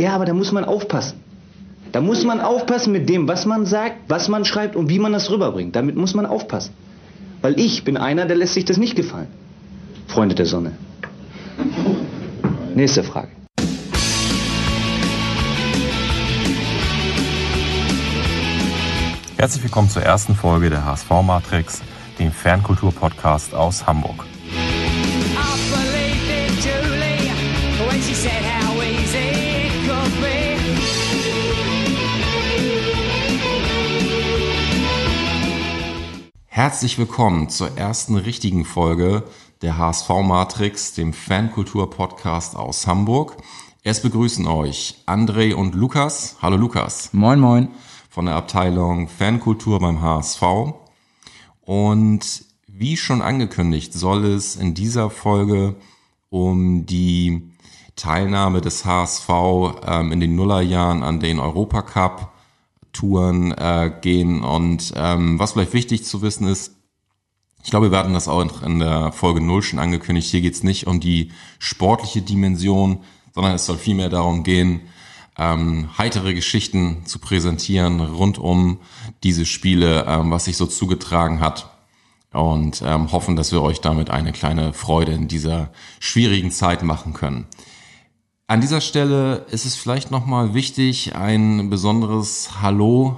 ja, aber da muss man aufpassen. Da muss man aufpassen mit dem, was man sagt, was man schreibt und wie man das rüberbringt. Damit muss man aufpassen. Weil ich bin einer, der lässt sich das nicht gefallen. Freunde der Sonne. Nächste Frage. Herzlich willkommen zur ersten Folge der HSV Matrix, dem Fernkultur-Podcast aus Hamburg. Herzlich willkommen zur ersten richtigen Folge der HSV Matrix, dem Fankultur-Podcast aus Hamburg. Es begrüßen euch André und Lukas. Hallo Lukas. Moin, moin von der Abteilung Fankultur beim HSV. Und wie schon angekündigt, soll es in dieser Folge um die Teilnahme des HSV ähm, in den Nullerjahren an den Europacup Touren äh, gehen. Und ähm, was vielleicht wichtig zu wissen ist, ich glaube, wir werden das auch in der Folge 0 schon angekündigt. Hier geht es nicht um die sportliche Dimension, sondern es soll vielmehr darum gehen, ähm, heitere Geschichten zu präsentieren rund um diese Spiele, ähm, was sich so zugetragen hat und ähm, hoffen, dass wir euch damit eine kleine Freude in dieser schwierigen Zeit machen können. An dieser Stelle ist es vielleicht nochmal wichtig, ein besonderes Hallo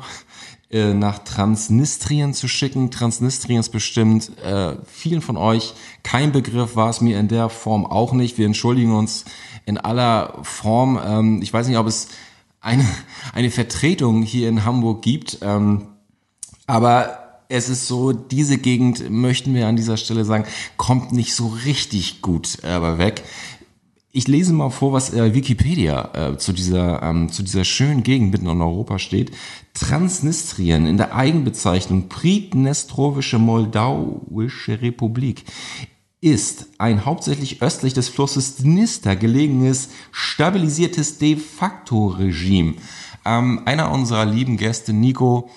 äh, nach Transnistrien zu schicken. Transnistrien ist bestimmt äh, vielen von euch kein Begriff, war es mir in der Form auch nicht. Wir entschuldigen uns in aller Form. Ähm, ich weiß nicht, ob es eine, eine Vertretung hier in Hamburg gibt, ähm, aber es ist so, diese Gegend, möchten wir an dieser Stelle sagen, kommt nicht so richtig gut äh, weg. Ich lese mal vor, was äh, Wikipedia äh, zu dieser ähm, zu dieser schönen Gegend mitten in Europa steht. Transnistrien in der Eigenbezeichnung Pridnestrowische Moldauische Republik ist ein hauptsächlich östlich des Flusses Dnister gelegenes, stabilisiertes de facto Regime. Ähm, einer unserer lieben Gäste, Nico,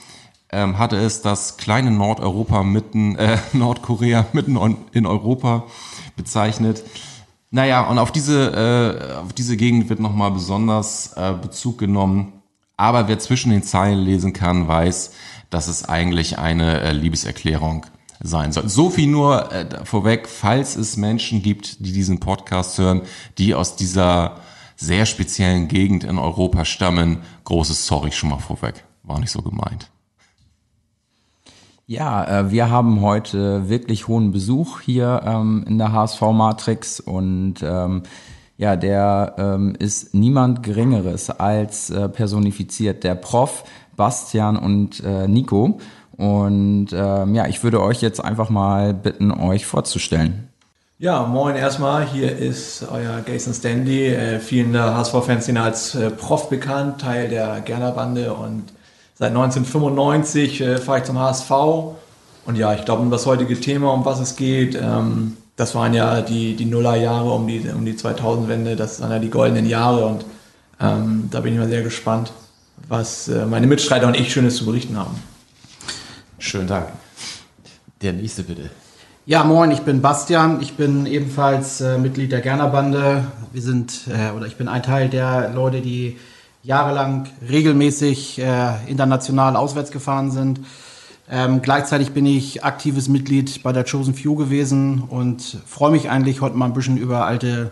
ähm, hatte es das kleine Nordeuropa mitten, äh, Nordkorea mitten in Europa bezeichnet. Naja, und auf diese, äh, auf diese Gegend wird nochmal besonders äh, Bezug genommen. Aber wer zwischen den Zeilen lesen kann, weiß, dass es eigentlich eine äh, Liebeserklärung sein soll. So viel nur äh, vorweg, falls es Menschen gibt, die diesen Podcast hören, die aus dieser sehr speziellen Gegend in Europa stammen, großes Sorry schon mal vorweg. War nicht so gemeint. Ja, äh, wir haben heute wirklich hohen Besuch hier ähm, in der HSV Matrix und ähm, ja, der ähm, ist niemand Geringeres als äh, personifiziert der Prof Bastian und äh, Nico. Und ja, ich würde euch jetzt einfach mal bitten, euch vorzustellen. Ja, moin erstmal. Hier ist euer Jason Standy, äh, vielen der HSV-Fans als äh, Prof bekannt, Teil der Gerner-Bande und seit 1995 äh, fahre ich zum HSV. Und ja, ich glaube, um das heutige Thema, um was es geht, ähm, das waren ja die, die Nullerjahre um die, um die 2000-Wende, das waren ja die goldenen Jahre und ähm, da bin ich mal sehr gespannt, was äh, meine Mitstreiter und ich Schönes zu berichten haben. Schönen Dank. Der nächste bitte. Ja, moin, ich bin Bastian. Ich bin ebenfalls äh, Mitglied der Gerner Bande. Wir sind, äh, oder ich bin ein Teil der Leute, die jahrelang regelmäßig äh, international auswärts gefahren sind. Ähm, gleichzeitig bin ich aktives Mitglied bei der Chosen Few gewesen und freue mich eigentlich heute mal ein bisschen über alte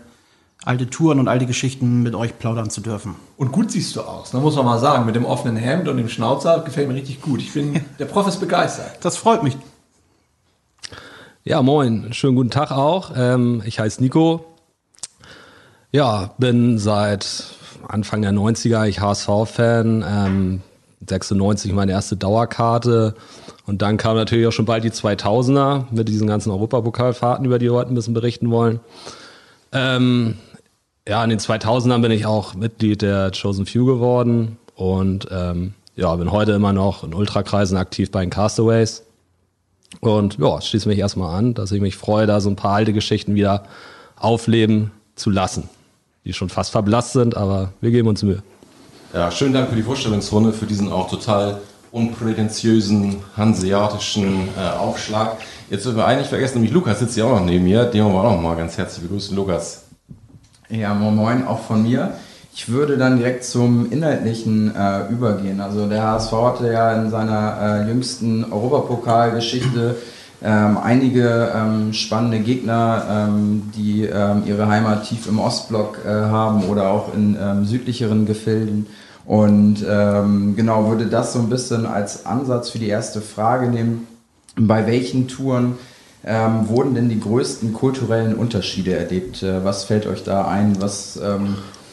alte Touren und alte Geschichten mit euch plaudern zu dürfen. Und gut siehst du aus, da ne? muss man mal sagen. Mit dem offenen Hemd und dem Schnauzer gefällt mir richtig gut. Ich bin, der Prof ist begeistert. Das freut mich. Ja, moin. Schönen guten Tag auch. Ähm, ich heiße Nico. Ja, bin seit Anfang der 90er ich HSV-Fan. Ähm, 96 meine erste Dauerkarte. Und dann kam natürlich auch schon bald die 2000er mit diesen ganzen Europapokalfahrten, über die wir heute ein bisschen berichten wollen. Ähm, ja, in den 2000ern bin ich auch Mitglied der Chosen Few geworden und ähm, ja, bin heute immer noch in Ultrakreisen aktiv bei den Castaways. Und ja, schließe mich erstmal an, dass ich mich freue, da so ein paar alte Geschichten wieder aufleben zu lassen, die schon fast verblasst sind, aber wir geben uns Mühe. Ja, schönen Dank für die Vorstellungsrunde, für diesen auch total unprätentiösen hanseatischen äh, Aufschlag. Jetzt dürfen wir eigentlich vergessen, nämlich Lukas sitzt ja auch noch neben mir. Den wollen wir auch noch mal ganz herzlich begrüßen. Lukas, ja, moin moin, auch von mir. Ich würde dann direkt zum Inhaltlichen äh, übergehen. Also der HSV hatte ja in seiner äh, jüngsten Europapokalgeschichte ähm, einige ähm, spannende Gegner, ähm, die ähm, ihre Heimat tief im Ostblock äh, haben oder auch in ähm, südlicheren Gefilden. Und ähm, genau würde das so ein bisschen als Ansatz für die erste Frage nehmen. Bei welchen Touren wurden denn die größten kulturellen Unterschiede erlebt? Äh, was fällt euch da ein? Was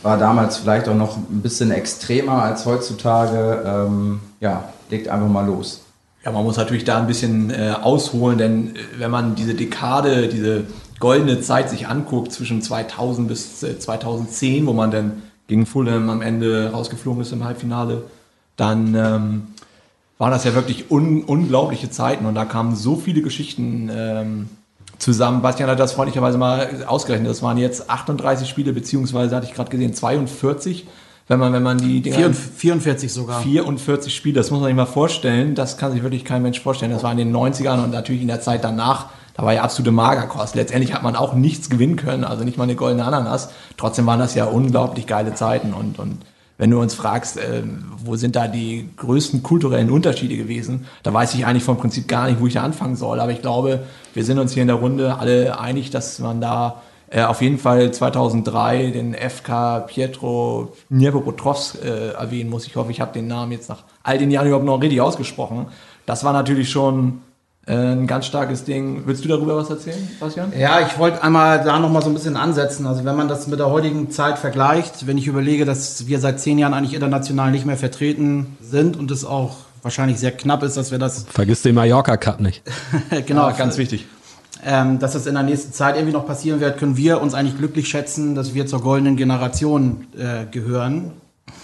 war damals vielleicht auch noch ein bisschen extremer als heutzutage? Ja, legt einfach mal los. Ja, man muss natürlich da ein bisschen äh, ausholen, denn äh, wenn man diese Dekade, diese goldene Zeit sich anguckt zwischen 2000 bis äh, 2010, wo man dann gegen Fulham am Ende rausgeflogen ist im Halbfinale, dann ähm, waren das ja wirklich un unglaubliche Zeiten und da kamen so viele Geschichten ähm, zusammen. Bastian hat das freundlicherweise mal ausgerechnet. Das waren jetzt 38 Spiele, beziehungsweise hatte ich gerade gesehen 42. Wenn man, wenn man die Dinger, 44 sogar. 44 Spiele, das muss man sich mal vorstellen. Das kann sich wirklich kein Mensch vorstellen. Das war in den 90ern und natürlich in der Zeit danach. Da war ja absolute Magerkost. Letztendlich hat man auch nichts gewinnen können, also nicht mal eine goldene Ananas. Trotzdem waren das ja unglaublich geile Zeiten und, und wenn du uns fragst, äh, wo sind da die größten kulturellen Unterschiede gewesen, da weiß ich eigentlich vom Prinzip gar nicht, wo ich da anfangen soll. Aber ich glaube, wir sind uns hier in der Runde alle einig, dass man da äh, auf jeden Fall 2003 den FK Pietro Dniepropetrovsk äh, erwähnen muss. Ich hoffe, ich habe den Namen jetzt nach all den Jahren überhaupt noch richtig ausgesprochen. Das war natürlich schon äh, ein ganz starkes Ding. Willst du darüber was erzählen, Bastian? Ja, ich wollte einmal da noch mal so ein bisschen ansetzen. Also wenn man das mit der heutigen Zeit vergleicht, wenn ich überlege, dass wir seit zehn Jahren eigentlich international nicht mehr vertreten sind und es auch wahrscheinlich sehr knapp ist, dass wir das Vergiss den Mallorca Cup nicht. genau Ah, ganz wichtig. Ähm, dass das in der nächsten Zeit irgendwie noch passieren wird, können wir uns eigentlich glücklich schätzen, dass wir zur goldenen Generation äh, gehören.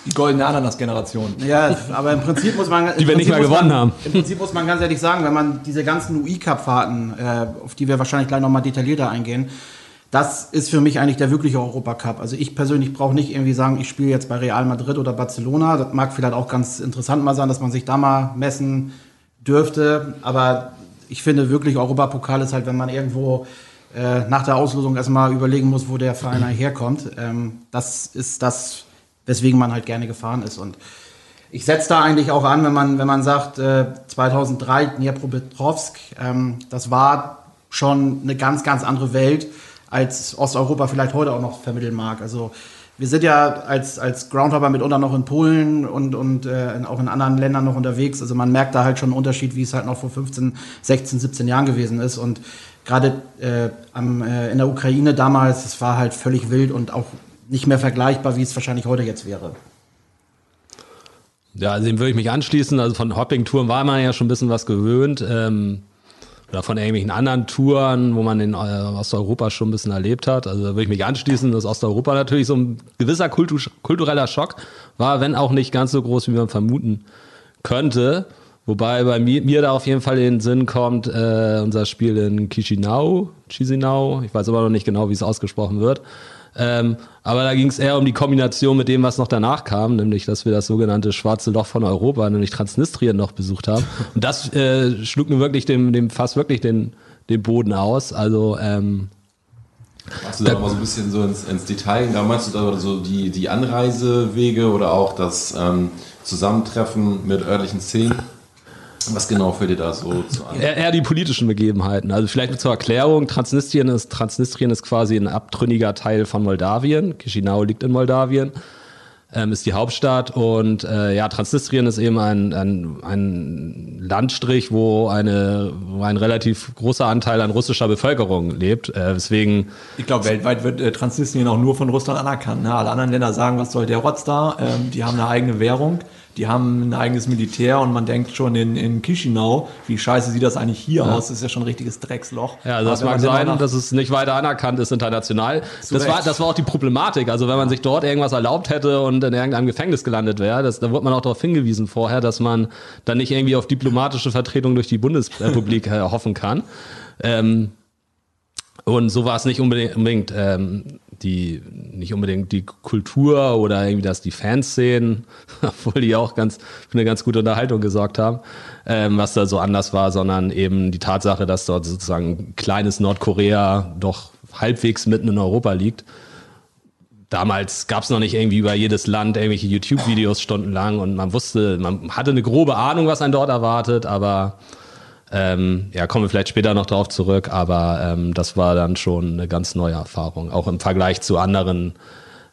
Die goldene Ananas-Generation. Ja, aber im Prinzip muss man. Die wir nicht mehr muss gewonnen man, haben. Im Prinzip muss man ganz ehrlich sagen, wenn man diese ganzen UI-Cup-Fahrten, äh, auf die wir wahrscheinlich gleich nochmal detaillierter eingehen, das ist für mich eigentlich der wirkliche Europacup. Also ich persönlich brauche nicht irgendwie sagen, ich spiele jetzt bei Real Madrid oder Barcelona. Das mag vielleicht auch ganz interessant mal sein, dass man sich da mal messen dürfte. Aber ich finde wirklich, Europapokal ist halt, wenn man irgendwo äh, nach der Auslosung erstmal überlegen muss, wo der Verein eigentlich herkommt. Ähm, das ist das, weswegen man halt gerne gefahren ist. Und ich setze da eigentlich auch an, wenn man, wenn man sagt, äh, 2003 Dniepropetrovsk, ähm, das war schon eine ganz, ganz andere Welt, als Osteuropa vielleicht heute auch noch vermitteln mag. Also wir sind ja als, als Groundhopper mitunter noch in Polen und, und äh, auch in anderen Ländern noch unterwegs. Also man merkt da halt schon einen Unterschied, wie es halt noch vor 15, 16, 17 Jahren gewesen ist. Und gerade äh, äh, in der Ukraine damals, es war halt völlig wild und auch nicht mehr vergleichbar, wie es wahrscheinlich heute jetzt wäre. Ja, also dem würde ich mich anschließen. Also von Hopping-Touren war man ja schon ein bisschen was gewöhnt. Ähm, oder von irgendwelchen anderen Touren, wo man in äh, Osteuropa schon ein bisschen erlebt hat. Also da würde ich mich anschließen, dass Osteuropa natürlich so ein gewisser Kultu kultureller Schock war, wenn auch nicht ganz so groß, wie man vermuten könnte. Wobei bei mir, mir da auf jeden Fall in den Sinn kommt, äh, unser Spiel in Chisinau, Chisinau, ich weiß aber noch nicht genau, wie es ausgesprochen wird. Ähm, aber da ging es eher um die Kombination mit dem, was noch danach kam, nämlich, dass wir das sogenannte schwarze Loch von Europa, nämlich Transnistrien noch besucht haben. Und das äh, schlug nun wirklich dem, dem fast wirklich den, den Boden aus. Also ähm, Hast du da mal so ein bisschen so ins, ins Detail? Da meinst du da so die, die Anreisewege oder auch das ähm, Zusammentreffen mit örtlichen Szenen? Was genau fällt dir da so zu an? eher, eher die politischen Begebenheiten. Also vielleicht zur Erklärung, Transnistrien ist, Transnistrien ist quasi ein abtrünniger Teil von Moldawien. Chisinau liegt in Moldawien, ähm, ist die Hauptstadt und äh, ja, Transnistrien ist eben ein, ein, ein Landstrich, wo, eine, wo ein relativ großer Anteil an russischer Bevölkerung lebt. Äh, deswegen Ich glaube, weltweit wird äh, Transnistrien auch nur von Russland anerkannt. Ne? Alle anderen Länder sagen, was soll der Rotz da? Ähm, die haben eine eigene Währung, die haben ein eigenes Militär und man denkt schon in, in Chisinau, wie scheiße sieht das eigentlich hier aus? Das ist ja schon ein richtiges Drecksloch. Ja, also das mag sein, dass es nicht weiter anerkannt ist international. Das Recht. war, das war auch die Problematik. Also wenn man sich dort irgendwas erlaubt hätte und in irgendeinem Gefängnis gelandet wäre, das, da wurde man auch darauf hingewiesen vorher, dass man dann nicht irgendwie auf diplomatische Vertretung durch die Bundesrepublik äh, hoffen kann. Ähm, und so war es nicht unbedingt, unbedingt ähm, die nicht unbedingt die Kultur oder irgendwie das die Fanszenen, obwohl die auch ganz für eine ganz gute Unterhaltung gesorgt haben, ähm, was da so anders war, sondern eben die Tatsache, dass dort sozusagen ein kleines Nordkorea doch halbwegs mitten in Europa liegt. damals gab es noch nicht irgendwie über jedes Land irgendwelche YouTube-Videos stundenlang und man wusste, man hatte eine grobe Ahnung, was einen dort erwartet, aber ähm, ja, kommen wir vielleicht später noch drauf zurück, aber ähm, das war dann schon eine ganz neue Erfahrung, auch im Vergleich zu anderen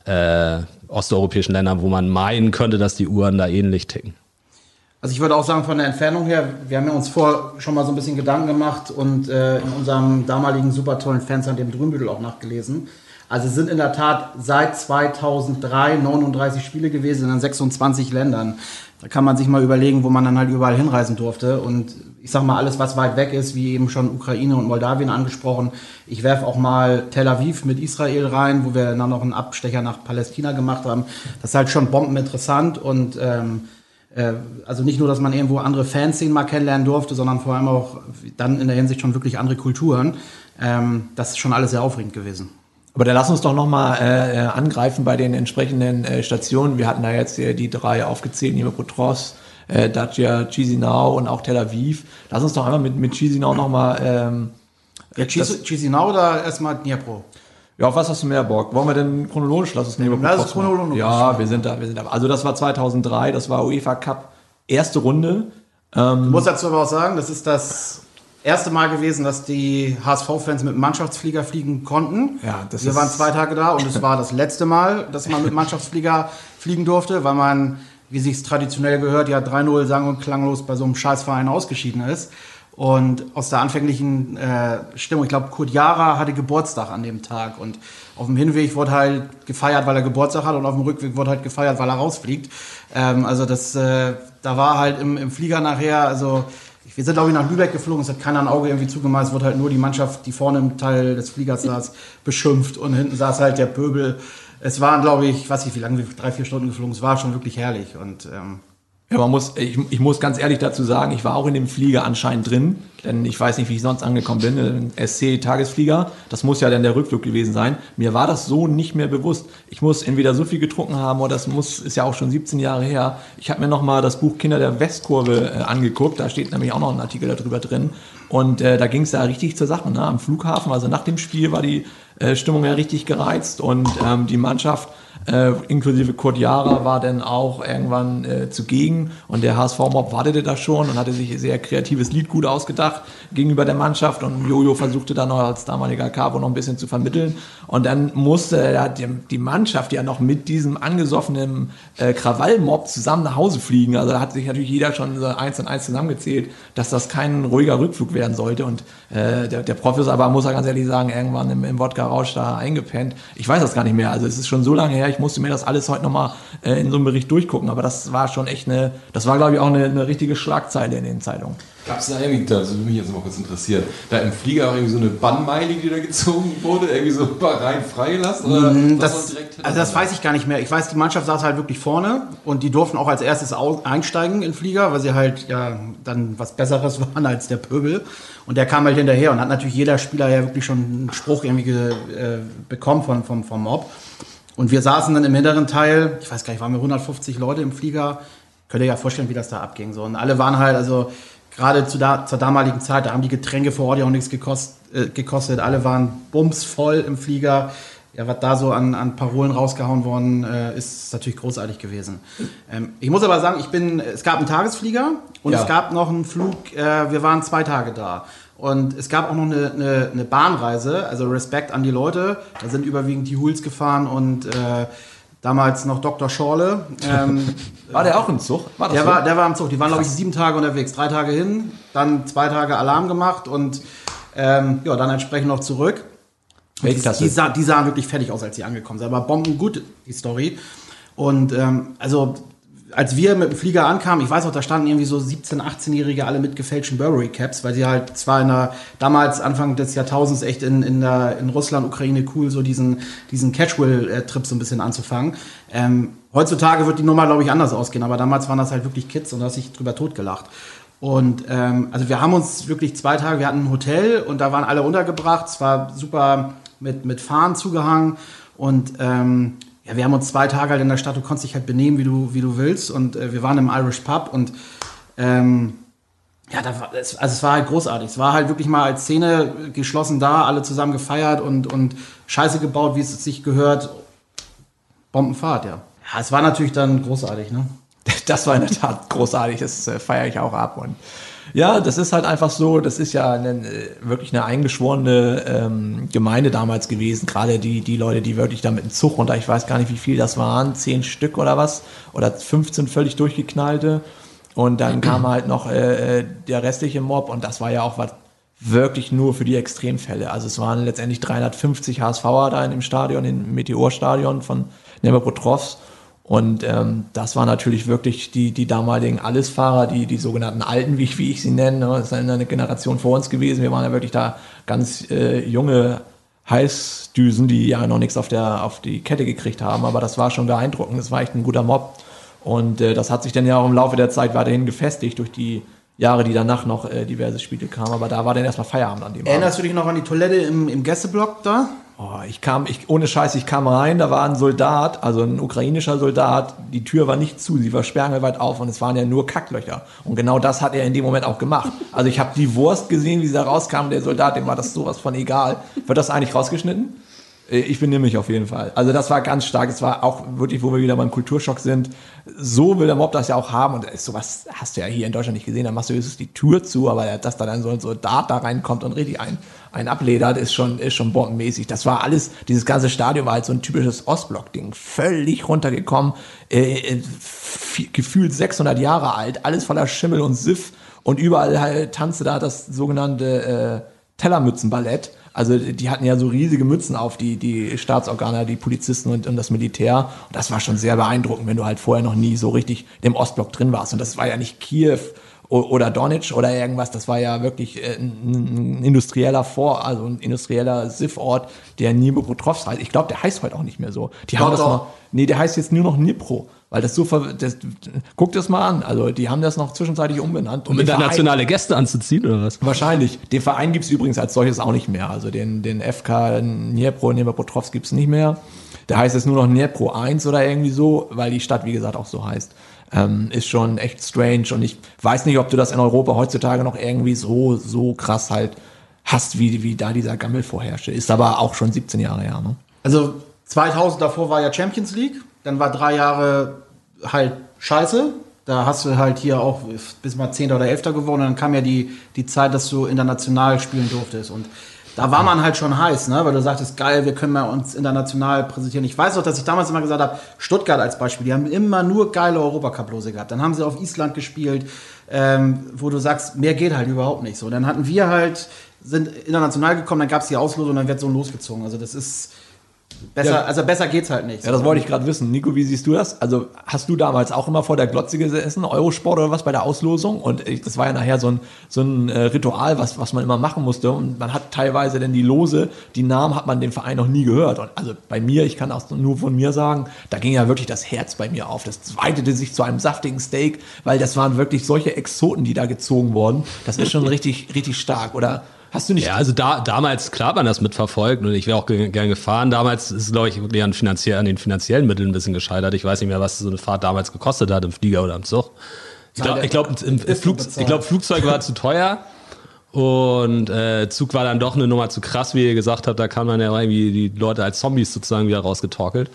äh, osteuropäischen Ländern, wo man meinen könnte, dass die Uhren da ähnlich ticken. Also ich würde auch sagen, von der Entfernung her, wir haben ja uns vor schon mal so ein bisschen Gedanken gemacht und äh, in unserem damaligen super tollen Fans dem Drümbüttel auch nachgelesen. Also es sind in der Tat seit 2003 39 Spiele gewesen in 26 Ländern. Da kann man sich mal überlegen, wo man dann halt überall hinreisen durfte. Und ich sag mal, alles, was weit weg ist, wie eben schon Ukraine und Moldawien angesprochen. Ich werfe auch mal Tel Aviv mit Israel rein, wo wir dann noch einen Abstecher nach Palästina gemacht haben. Das ist halt schon bombeninteressant und ähm, äh, also nicht nur, dass man irgendwo andere Fanszenen mal kennenlernen durfte, sondern vor allem auch dann in der Hinsicht schon wirklich andere Kulturen. Ähm, das ist schon alles sehr aufregend gewesen. Aber dann lass uns doch nochmal äh, äh, angreifen bei den entsprechenden äh, Stationen. Wir hatten da jetzt äh, die drei aufgezählt, Nimepotros, äh, Dacia, Chisinau und auch Tel Aviv. Lass uns doch einmal mit, mit Chisinau nochmal... Ähm, ja, Chisinau oder erstmal Dnipro? Ja, auf was hast du mehr Bock? Wollen wir denn chronologisch? Lass uns uns chronologisch. Ja, wir sind da, wir sind da. Also das war 2003, das war UEFA Cup erste Runde. Ähm, du musst dazu aber auch sagen, das ist das erste Mal gewesen, dass die HSV-Fans mit Mannschaftsflieger fliegen konnten. Ja, das Wir waren zwei Tage da und es war das letzte Mal, dass man mit Mannschaftsflieger fliegen durfte, weil man, wie sich es traditionell gehört, ja 3-0 sang- und klanglos bei so einem Scheißverein ausgeschieden ist. Und aus der anfänglichen äh, Stimmung, ich glaube, Kurt Jara hatte Geburtstag an dem Tag und auf dem Hinweg wurde halt gefeiert, weil er Geburtstag hat und auf dem Rückweg wurde halt gefeiert, weil er rausfliegt. Ähm, also das, äh, da war halt im, im Flieger nachher, also wir sind, glaube ich, nach Lübeck geflogen, es hat keiner ein Auge irgendwie zugemacht, es wurde halt nur die Mannschaft, die vorne im Teil des Fliegers saß, beschimpft und hinten saß halt der Pöbel. Es waren, glaube ich, weiß ich, wie lange wir, drei, vier Stunden geflogen, es war schon wirklich herrlich und ähm, ja, man muss, ich, ich muss ganz ehrlich dazu sagen, ich war auch in dem Flieger anscheinend drin, denn ich weiß nicht, wie ich sonst angekommen bin. Ein SC-Tagesflieger, das muss ja dann der Rückflug gewesen sein. Mir war das so nicht mehr bewusst. Ich muss entweder so viel getrunken haben oder das muss, ist ja auch schon 17 Jahre her. Ich habe mir nochmal das Buch Kinder der Westkurve äh, angeguckt, da steht nämlich auch noch ein Artikel darüber drin. Und äh, da ging es ja richtig zur Sache. Ne? Am Flughafen, also nach dem Spiel war die äh, Stimmung ja richtig gereizt und ähm, die Mannschaft äh, inklusive Kurt Jara war dann auch irgendwann äh, zugegen und der HSV-Mob wartete da schon und hatte sich ein sehr kreatives Lied gut ausgedacht gegenüber der Mannschaft und Jojo versuchte dann noch als damaliger Cabo noch ein bisschen zu vermitteln und dann musste ja, die, die Mannschaft ja noch mit diesem angesoffenen äh, Krawallmob zusammen nach Hause fliegen. Also da hat sich natürlich jeder schon so eins und eins zusammengezählt, dass das kein ruhiger Rückflug werden sollte und äh, der, der Prof aber, muss er ganz ehrlich sagen, irgendwann im, im Wodka-Rausch da eingepennt. Ich weiß das gar nicht mehr, also es ist schon so lange her, ich musste mir das alles heute nochmal äh, in so einem Bericht durchgucken, aber das war schon echt eine, das war glaube ich auch eine, eine richtige Schlagzeile in den Zeitungen. Gab es da irgendwie, das würde mich jetzt mal kurz interessieren, da im Flieger auch irgendwie so eine Bannmeile, die da gezogen wurde, irgendwie so rein freigelassen? Oder mm, das, also das weiß ich gar nicht mehr. Ich weiß, die Mannschaft saß halt wirklich vorne und die durften auch als erstes einsteigen in den Flieger, weil sie halt ja dann was Besseres waren als der Pöbel. Und der kam halt hinterher und hat natürlich jeder Spieler ja wirklich schon einen Spruch irgendwie äh, bekommen von, vom, vom Mob. Und wir saßen dann im hinteren Teil, ich weiß gar nicht, waren wir 150 Leute im Flieger. Könnt ihr ja vorstellen, wie das da abging. So. Und alle waren halt, also gerade zu da, zur damaligen Zeit, da haben die Getränke vor Ort ja auch nichts gekost, äh, gekostet. Alle waren bumsvoll im Flieger. Ja, was da so an, an Parolen rausgehauen worden äh, ist, ist natürlich großartig gewesen. Ähm, ich muss aber sagen, ich bin, es gab einen Tagesflieger und ja. es gab noch einen Flug, äh, wir waren zwei Tage da. Und es gab auch noch eine, eine, eine, Bahnreise, also Respekt an die Leute. Da sind überwiegend die Huls gefahren und äh, damals noch Dr. Schorle. Ähm, war der auch im Zug? War der, so? war, der war im Zug. Die waren, glaube ich, sieben Tage unterwegs. Drei Tage hin, dann zwei Tage Alarm gemacht und ähm, ja, dann entsprechend noch zurück. Die, die, sah, die sahen wirklich fertig aus, als sie angekommen sind. Aber bombengut, die Story. Und ähm, also als wir mit dem Flieger ankamen, ich weiß auch, da standen irgendwie so 17-, 18-Jährige alle mit gefälschten Burberry Caps, weil sie halt zwar in der, damals Anfang des Jahrtausends echt in, in, der, in Russland, Ukraine cool, so diesen, diesen Catchwell-Trip so ein bisschen anzufangen. Ähm, heutzutage wird die Nummer, glaube ich, anders ausgehen, aber damals waren das halt wirklich Kids und da hast sich drüber totgelacht. Und ähm, also wir haben uns wirklich zwei Tage, wir hatten ein Hotel und da waren alle untergebracht, es war super mit, mit Fahnen zugehangen und ähm, ja, wir haben uns zwei Tage halt in der Stadt, du konntest dich halt benehmen, wie du, wie du willst. Und äh, wir waren im Irish Pub und ähm, ja, da war, also es war halt großartig. Es war halt wirklich mal als Szene geschlossen da, alle zusammen gefeiert und, und Scheiße gebaut, wie es sich gehört. Bombenfahrt, ja. Ja, es war natürlich dann großartig, ne? Das war in der Tat großartig, das äh, feiere ich auch ab. Und ja, das ist halt einfach so, das ist ja eine, äh, wirklich eine eingeschworene ähm, Gemeinde damals gewesen. Gerade die, die Leute, die wirklich da mit dem Zug runter, ich weiß gar nicht, wie viel das waren, zehn Stück oder was, oder 15 völlig durchgeknallte. Und dann kam halt noch äh, äh, der restliche Mob und das war ja auch was wirklich nur für die Extremfälle. Also es waren letztendlich 350 HSVer da in dem Stadion, im Meteorstadion von Nemeprotrovs. Und ähm, das war natürlich wirklich die, die damaligen Allesfahrer, die, die sogenannten Alten, wie ich, wie ich sie nenne. Das ist eine Generation vor uns gewesen. Wir waren ja wirklich da ganz äh, junge Heißdüsen, die ja noch nichts auf, der, auf die Kette gekriegt haben. Aber das war schon beeindruckend. Das war echt ein guter Mob. Und äh, das hat sich dann ja auch im Laufe der Zeit weiterhin gefestigt durch die Jahre, die danach noch äh, diverse Spiele kamen. Aber da war dann erstmal Feierabend an dem Erinnerst du dich noch an die Toilette im, im Gästeblock da? Oh, ich kam, ich, ohne Scheiß, ich kam rein, da war ein Soldat, also ein ukrainischer Soldat, die Tür war nicht zu, sie war sperrangelweit auf und es waren ja nur Kacklöcher. Und genau das hat er in dem Moment auch gemacht. Also ich habe die Wurst gesehen, wie sie da rauskam, der Soldat, dem war das sowas von egal. Wird das eigentlich rausgeschnitten? Äh, Ich bin nämlich auf jeden Fall. Also das war ganz stark. Es war auch wirklich, wo wir wieder beim Kulturschock sind. So will der Mob das ja auch haben. Und sowas hast du ja hier in Deutschland nicht gesehen. Da machst du höchstens die Tür zu, aber dass da dann so ein Soldat da reinkommt und richtig ein, ein abledert, ist schon, ist schon bombenmäßig. Das war alles, dieses ganze Stadion war halt so ein typisches Ostblock-Ding. Völlig runtergekommen. Äh, äh, gefühlt 600 Jahre alt. Alles voller Schimmel und Siff. Und überall halt tanzte da das sogenannte äh, Tellermützenballett. Also die hatten ja so riesige Mützen auf, die, die Staatsorgane, die Polizisten und, und das Militär. Und das war schon sehr beeindruckend, wenn du halt vorher noch nie so richtig im Ostblock drin warst. Und das war ja nicht Kiew oder Donetsk oder irgendwas, das war ja wirklich äh, ein, ein industrieller Vor, also ein industrieller Siff-Ort, der Dnipropetrovsk heißt. Ich glaube, der heißt heute auch nicht mehr so. Die haben das doch. mal, nee, der heißt jetzt nur noch Dnipro. Weil das so, ver- das, guck das mal an. Also, die haben das noch zwischenzeitlich umbenannt. Um Verein- internationale Gäste anzuziehen oder was? Wahrscheinlich. Den Verein gibt es übrigens als solches auch nicht mehr. Also den, den FK Dnipro, Dnipropetrovsk gibt es nicht mehr. Der heißt jetzt nur noch Dnipro 1 oder irgendwie so, weil die Stadt, wie gesagt, auch so heißt. Ähm, ist schon echt strange und ich weiß nicht, ob du das in Europa heutzutage noch irgendwie so, so krass halt hast, wie, wie da dieser Gammel vorherrschte. Ist aber auch schon 17 Jahre her, ne? Also 2000 davor war ja Champions League, dann war drei Jahre halt scheiße. Da hast du halt hier auch bis mal 10. oder 11. gewonnen. Dann kam ja die, die Zeit, dass du international spielen durftest. Und da war man halt schon heiß, ne? weil du sagtest, geil, wir können mal uns international präsentieren. Ich weiß auch, dass ich damals immer gesagt habe, Stuttgart als Beispiel, die haben immer nur geile Europacup-Lose gehabt. Dann haben sie auf Island gespielt, ähm, wo du sagst, mehr geht halt überhaupt nicht so. Dann hatten wir halt, sind international gekommen, dann gab es die Auslosung dann wird so losgezogen. Also das ist besser, Ja. also besser geht's halt nicht. Ja, das wollte ich gerade wissen. Nico, wie siehst du das? Also hast du damals auch immer vor der Glotze gesessen, Eurosport oder was bei der Auslosung? Und ich- das war ja nachher so ein, so ein äh, Ritual, was, was man immer machen musste. Und man hat teilweise denn die Lose, die Namen hat man den Verein noch nie gehört. Und also bei mir, ich kann auch nur von mir sagen, da ging ja wirklich das Herz bei mir auf. Das weitete sich zu einem saftigen Steak, weil das waren wirklich solche Exoten, die da gezogen wurden. Das ist schon richtig, richtig stark. Oder hast du nicht Ja, also da, damals, klar hat man das mitverfolgt und ich wäre auch ge gern gefahren. Damals ist, glaube ich, wirklich an, finanziell, an den finanziellen Mitteln ein bisschen gescheitert. Ich weiß nicht mehr, was so eine Fahrt damals gekostet hat, im Flieger oder im Zug. Ich glaube, glaub, Flug, glaub, Flugzeug war zu teuer und äh, Zug war dann doch eine Nummer zu krass, wie ihr gesagt habt. Da kam dann ja irgendwie die Leute als Zombies sozusagen wieder rausgetorkelt.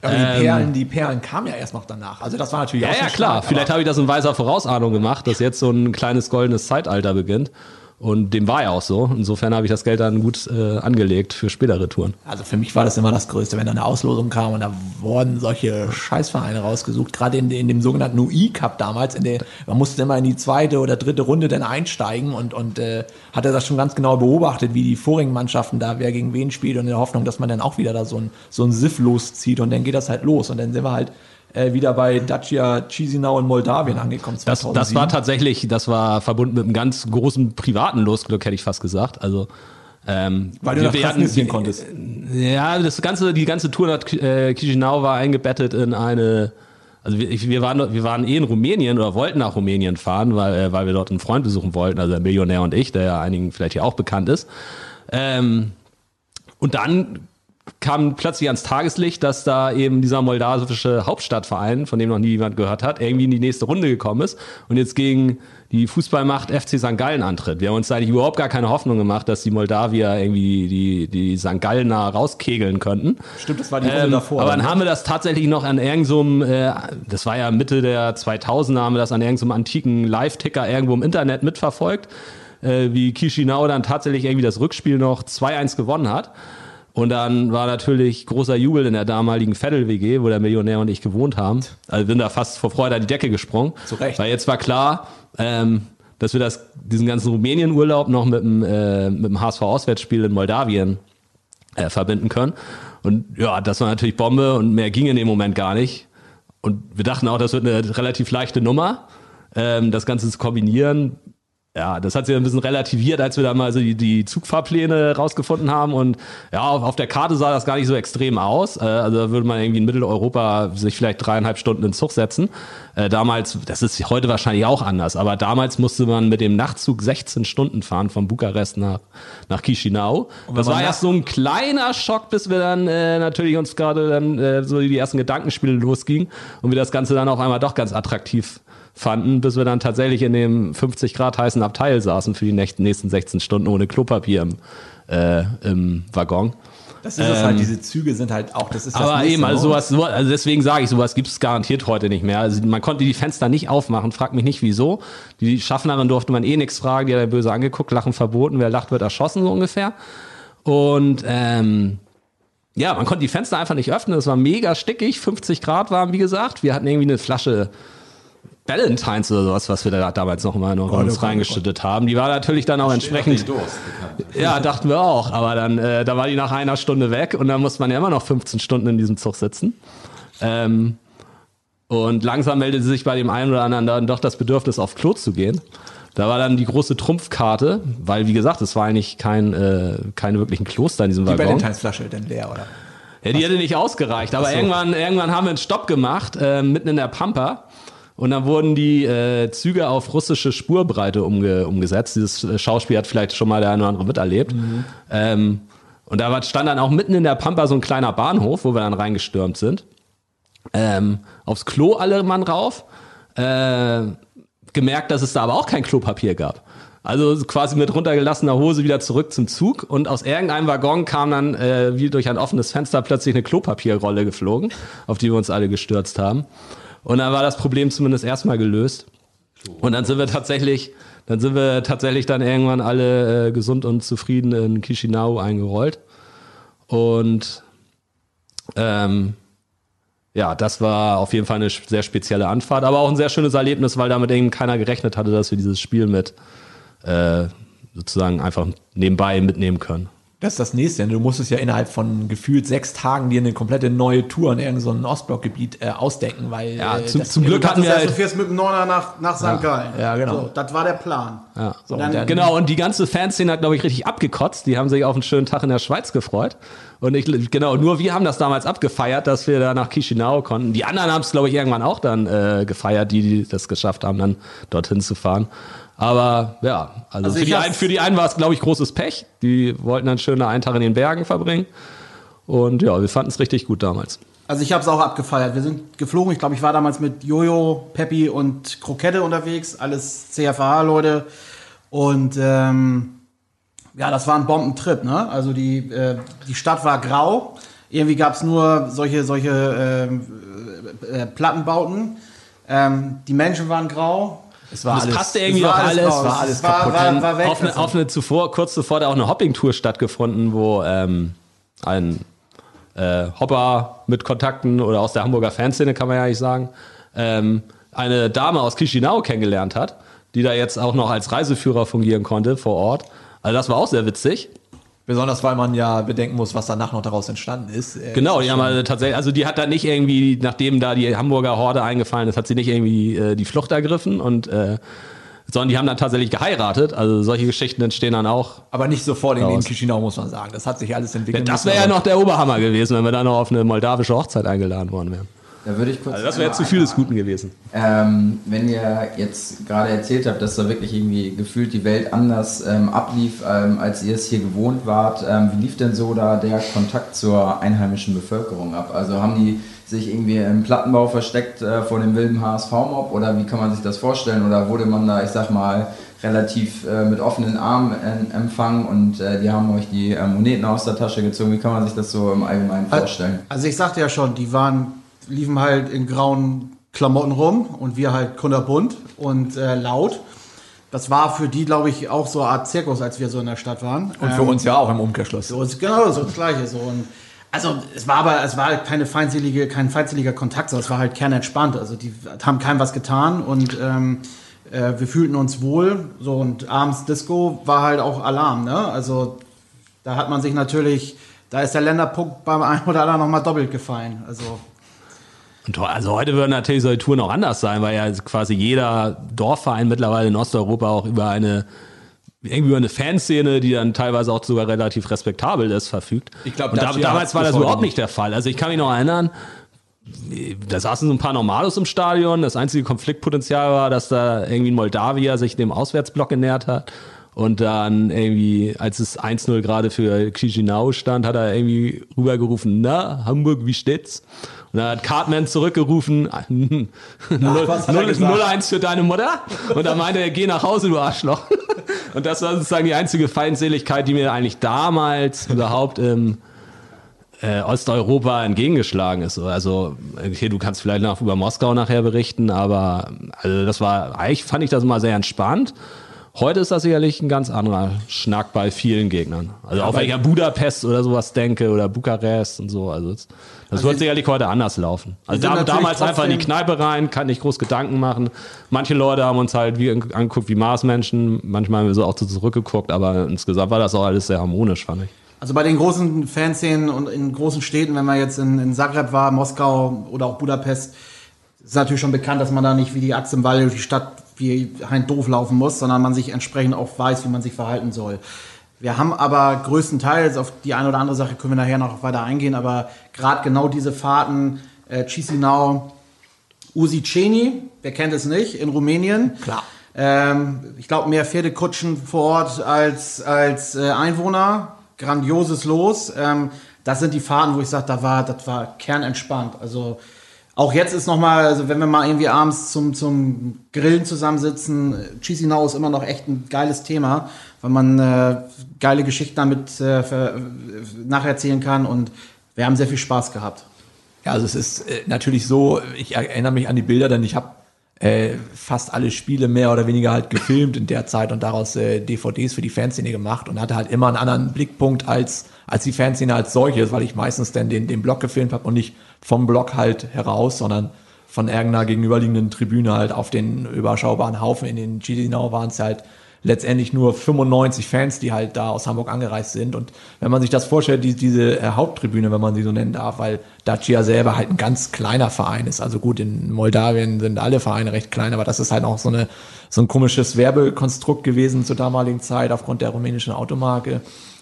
Aber die Perlen, die Perlen kamen ja erst noch danach. Also das war natürlich Ja, auch ja, klar. stark, Vielleicht habe ich das in weiser Vorausahnung gemacht, dass jetzt so ein kleines goldenes Zeitalter beginnt. Und dem war ja auch so. Insofern habe ich das Geld dann gut äh, angelegt für spätere Touren. Also für mich war das immer das Größte, wenn da eine Auslosung kam und da wurden solche Scheißvereine rausgesucht. Gerade in, in dem sogenannten UI-Cup damals, in der, man musste immer in die zweite oder dritte Runde dann einsteigen und, und äh, hatte das schon ganz genau beobachtet, wie die vorigen Mannschaften da wer gegen wen spielt und in der Hoffnung, dass man dann auch wieder da so ein, so ein Siff loszieht und dann geht das halt los und dann sind wir halt äh, wieder bei Dacia Chisinau in Moldawien angekommen. Das, 2007. das war tatsächlich, das war verbunden mit einem ganz großen privaten Losglück, hätte ich fast gesagt. Also ähm, Weil du nach Transnistrien konntest. Ja, das ganze, die ganze Tour nach äh, Chisinau war eingebettet in eine. Also wir, wir, waren, wir waren eh in Rumänien oder wollten nach Rumänien fahren, weil, äh, weil wir dort einen Freund besuchen wollten, also der Millionär und ich, der ja einigen vielleicht hier auch bekannt ist. Ähm, und dann kam plötzlich ans Tageslicht, dass da eben dieser moldawische Hauptstadtverein, von dem noch nie jemand gehört hat, irgendwie in die nächste Runde gekommen ist und jetzt gegen die Fußballmacht FC St. Gallen antritt. Wir haben uns eigentlich überhaupt gar keine Hoffnung gemacht, dass die Moldawier irgendwie die, die St. Gallener rauskegeln könnten. Stimmt, das war die Runde Ähm, davor. aber dann haben wir das tatsächlich noch an irgendeinem, äh, das war ja Mitte der 2000er, haben wir das an irgendeinem antiken Live-Ticker irgendwo im Internet mitverfolgt, äh, wie Chisinau dann tatsächlich irgendwie das Rückspiel noch 2-1 gewonnen hat. Und dann war natürlich großer Jubel in der damaligen Veddel-WG, wo der Millionär und ich gewohnt haben. Also sind da fast vor Freude an die Decke gesprungen. Zu Recht. Weil jetzt war klar, ähm, dass wir das, diesen ganzen Rumänien-Urlaub noch mit dem, äh, mit dem HSV-Auswärtsspiel in Moldawien äh, verbinden können. Und ja, das war natürlich Bombe und mehr ging in dem Moment gar nicht. Und wir dachten auch, das wird eine relativ leichte Nummer, ähm, das Ganze zu kombinieren. Ja, das hat sich ein bisschen relativiert, als wir da mal so die, die Zugfahrpläne rausgefunden haben. Und ja, auf, auf der Karte sah das gar nicht so extrem aus. Äh, also da würde man irgendwie in Mitteleuropa sich vielleicht dreieinhalb Stunden in Zug setzen. Äh, damals, das ist heute wahrscheinlich auch anders, aber damals musste man mit dem Nachtzug 16 Stunden fahren von Bukarest nach, nach Chisinau. Das war erst so ein kleiner Schock, bis wir dann äh, natürlich uns gerade dann äh, so die ersten Gedankenspiele losgingen und wir das Ganze dann auf einmal doch ganz attraktiv fanden, bis wir dann tatsächlich in dem 50 Grad heißen Abteil saßen für die nächsten, nächsten 16 Stunden ohne Klopapier im, äh, im Waggon. Das ist es halt, diese Züge sind halt auch, das ist das Aber eben, also sowas, so, also deswegen sage ich, sowas gibt es garantiert heute nicht mehr. Also man konnte die Fenster nicht aufmachen, frag mich nicht wieso. Die Schaffnerin durfte man eh nichts fragen, die hat er böse angeguckt, Lachen verboten, wer lacht, wird erschossen, so ungefähr. Und ähm, ja, man konnte die Fenster einfach nicht öffnen, es war mega stickig, 50 Grad warm, wie gesagt. Wir hatten irgendwie eine Flasche Valentines oder sowas, was wir da damals noch mal noch uns reingeschüttet haben. Die war natürlich dann auch entsprechend. Ja, dachten wir auch. Aber dann, äh, da war die nach einer Stunde weg und dann muss man ja immer noch 15 Stunden in diesem Zug sitzen. Ähm, und langsam meldete sich bei dem einen oder anderen dann doch das Bedürfnis, auf Klo zu gehen. Da war dann die große Trumpfkarte, weil wie gesagt, es war eigentlich kein, äh, keine wirklichen Kloster in diesem die Waggon. Valentinsflasche denn leer, oder? Ja, die hätte nicht ausgereicht, aber irgendwann, irgendwann haben wir einen Stopp gemacht, äh, mitten in der Pampa. Und dann wurden die äh, Züge auf russische Spurbreite umge umgesetzt. Dieses äh, Schauspiel hat vielleicht schon mal der eine oder andere miterlebt. Ähm, und da stand dann auch mitten in der Pampa so ein kleiner Bahnhof, wo wir dann reingestürmt sind. Ähm, aufs Klo alle Mann rauf. Äh, gemerkt, dass es da aber auch kein Klopapier gab. Also quasi mit runtergelassener Hose wieder zurück zum Zug und aus irgendeinem Waggon kam dann äh, wie durch ein offenes Fenster plötzlich eine Klopapierrolle geflogen, auf die wir uns alle gestürzt haben. Und dann war das Problem zumindest erstmal gelöst. Und dann sind wir tatsächlich, dann sind wir tatsächlich dann irgendwann alle äh, gesund und zufrieden in Chisinau eingerollt. Und ähm, ja, das war auf jeden Fall eine sehr spezielle Anfahrt, aber auch ein sehr schönes Erlebnis, weil damit eben keiner gerechnet hatte, dass wir dieses Spiel mit äh, sozusagen einfach nebenbei mitnehmen können. Das ist das nächste. Du musstest ja innerhalb von gefühlt sechs Tagen dir eine komplette neue Tour in irgendein so Ostblockgebiet äh, ausdenken, weil Ja, äh, zum, das- zum Glück hatten wir halt, du fährst mit dem Neuner nach, nach St. Gallen. ja, genau. So, das war der Plan. Ja. So, Und und dann- dann, Genau, und die ganze Fanszene hat, glaube ich, richtig abgekotzt. Die haben sich auf einen schönen Tag in der Schweiz gefreut. Und ich, genau, nur wir haben das damals abgefeiert, dass wir da nach Chisinau konnten. Die anderen haben es, glaube ich, irgendwann auch dann äh, gefeiert, die, die das geschafft haben, dann dorthin zu fahren. Aber ja, also, Also für, die einen, für die einen war es, glaube ich, großes Pech. Die wollten dann schön einen Tag in den Bergen verbringen. Und ja, wir fanden es richtig gut damals. Also ich habe es auch abgefeiert. Wir sind geflogen. Ich glaube, ich war damals mit Jojo, Peppi und Krokette unterwegs. Alles CFA-Leute. Und ähm, ja, das war ein Bombentrip. Ne? Also die, äh, die Stadt war grau. Irgendwie gab es nur solche, solche ähm, äh, Plattenbauten. Ähm, die Menschen waren grau. Es war Das alles, passte irgendwie es war auch alles alles. war alles war, kaputt. war, war auf, eine, auf eine zuvor, kurz zuvor da auch eine Hopping-Tour stattgefunden, wo ähm, ein äh, Hopper mit Kontakten oder aus der Hamburger Fanszene, kann man ja nicht sagen, ähm, eine Dame aus Chisinau kennengelernt hat, die da jetzt auch noch als Reiseführer fungieren konnte vor Ort. Also das war auch sehr witzig. Besonders weil man ja bedenken muss, was danach noch daraus entstanden ist. Äh, Genau, die haben also tatsächlich, also die hat dann nicht irgendwie, nachdem da die Hamburger Horde eingefallen ist, hat sie nicht irgendwie äh, die Flucht ergriffen und äh, sondern die haben dann tatsächlich geheiratet. Also solche Geschichten entstehen dann auch aber nicht sofort in, in. Chisinau, muss man sagen. Das hat sich alles entwickelt. Das wäre ja noch der Oberhammer gewesen, wenn wir dann noch auf eine moldawische Hochzeit eingeladen worden wären. Da würde ich kurz. Also das wäre zu viel des Guten gewesen. Ähm, wenn ihr jetzt gerade erzählt habt, dass da wirklich irgendwie gefühlt die Welt anders ähm, ablief, ähm, als ihr es hier gewohnt wart, ähm, wie lief denn so da der Kontakt zur einheimischen Bevölkerung ab? Also haben die sich irgendwie im Plattenbau versteckt äh, vor dem wilden HSV-Mob oder wie kann man sich das vorstellen? Oder wurde man da, ich sag mal, relativ äh, mit offenen Armen äh, empfangen und äh, die haben euch die äh, Moneten aus der Tasche gezogen? Wie kann man sich das so im Allgemeinen vorstellen? Also ich sagte ja schon, die waren, liefen halt in grauen Klamotten rum und wir halt kunterbunt und äh, laut. Das war für die, glaube ich, auch so eine Art Zirkus, als wir so in der Stadt waren. Und für Ähm, uns ja auch im Umkehrschluss. So, ist genau so das Gleiche. So. Und also es war aber, es war halt keine feindselige, kein feindseliger Kontakt, sondern es war halt kernentspannt. Also die haben keinem was getan und ähm, äh, wir fühlten uns wohl. So und abends Disco war halt auch Alarm. Ne? Also da hat man sich natürlich, da ist der Länderpunkt beim einen oder anderen nochmal doppelt gefallen. Also Und also heute würden natürlich solche Touren auch anders sein, weil ja quasi jeder Dorfverein mittlerweile in Osteuropa auch über eine irgendwie über eine Fanszene, die dann teilweise auch sogar relativ respektabel ist, verfügt. Ich glaub, Und da, damals war das überhaupt nicht. nicht der Fall. Also ich kann mich noch erinnern, da saßen so ein paar Normalos im Stadion. Das einzige Konfliktpotenzial war, dass da irgendwie ein Moldawier sich dem Auswärtsblock genähert hat. Und dann irgendwie, als es 1-0 gerade für Chisinau stand, hat er irgendwie rübergerufen, na, Hamburg, wie steht's? Und dann hat Cartman zurückgerufen, 0-1 für deine Mutter. Und dann meinte er, geh nach Hause, du Arschloch. Und das war sozusagen die einzige Feindseligkeit, die mir eigentlich damals überhaupt im äh, Osteuropa entgegengeschlagen ist. Also, okay, du kannst vielleicht noch über Moskau nachher berichten, aber also das war, eigentlich fand ich das immer sehr entspannt. Heute ist das sicherlich ein ganz anderer Schnack bei vielen Gegnern. Also auch wenn ich an Budapest oder sowas denke oder Bukarest und so. Also das, das wird sicherlich heute anders laufen. Also da, damals einfach in die Kneipe rein, kann nicht groß Gedanken machen. Manche Leute haben uns halt wie angeguckt wie Marsmenschen. Manchmal haben wir so auch zurückgeguckt, aber insgesamt war das auch alles sehr harmonisch, fand ich. Also bei den großen Fanszenen und in großen Städten, wenn man jetzt in, in Zagreb war, Moskau oder auch Budapest, ist natürlich schon bekannt, dass man da nicht wie die Axt im Wald durch die Stadt wie Hein doof laufen muss, sondern man sich entsprechend auch weiß, wie man sich verhalten soll. Wir haben aber größtenteils, auf die eine oder andere Sache können wir nachher noch weiter eingehen, aber gerade genau diese Fahrten, äh, Chisinau, Usiceni, wer kennt es nicht, in Rumänien. Klar. Ähm, ich glaube, mehr Pferdekutschen vor Ort als, als äh, Einwohner. Grandioses Los. Ähm, das sind die Fahrten, wo ich sage, da war, das war kernentspannt. Also auch jetzt ist nochmal, also wenn wir mal irgendwie abends zum, zum Grillen zusammensitzen, äh, Chisinau ist immer noch echt ein geiles Thema, weil man äh, geile Geschichten damit äh, nacherzählen kann und wir haben sehr viel Spaß gehabt. Ja, also es ist äh, natürlich so, ich erinnere mich an die Bilder, denn ich habe äh, fast alle Spiele mehr oder weniger halt gefilmt in der Zeit und daraus äh, DVDs für die Fanszene gemacht und hatte halt immer einen anderen Blickpunkt als, als die Fanszene als solches, weil ich meistens dann den, den Block gefilmt habe und nicht vom Block halt heraus, sondern von irgendeiner gegenüberliegenden Tribüne halt auf den überschaubaren Haufen. In den Chisinau waren es halt letztendlich nur 95 Fans, die halt da aus Hamburg angereist sind. Und wenn man sich das vorstellt, die, diese äh, Haupttribüne, wenn man sie so nennen darf, weil Dacia selber halt ein ganz kleiner Verein ist. Also gut, in Moldawien sind alle Vereine recht klein, aber das ist halt auch so, eine, so ein komisches Werbekonstrukt gewesen zur damaligen Zeit aufgrund der rumänischen Automarke.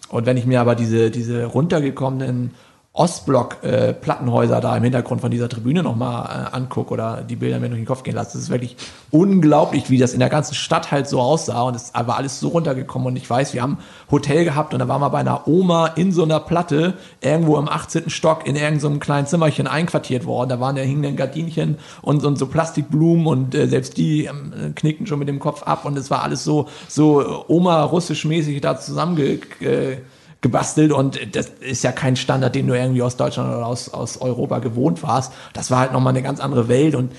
Und wenn ich mir aber diese, diese runtergekommenen Ostblock-Plattenhäuser da im Hintergrund von dieser Tribüne nochmal äh, angucke oder die Bilder mir durch den Kopf gehen lasse. Das ist wirklich unglaublich, wie das in der ganzen Stadt halt so aussah und es war alles so runtergekommen und ich weiß, wir haben Hotel gehabt und da waren wir bei einer Oma in so einer Platte irgendwo im 18. Stock in irgendeinem so kleinen Zimmerchen einquartiert worden. Da waren da hingen dann Gardinchen und, und so Plastikblumen und äh, selbst die ähm, knickten schon mit dem Kopf ab und es war alles so, so Oma-russisch-mäßig da zusammenge... Gebastelt und das ist ja kein Standard, den du irgendwie aus Deutschland oder aus, aus Europa gewohnt warst. Das war halt nochmal eine ganz andere Welt und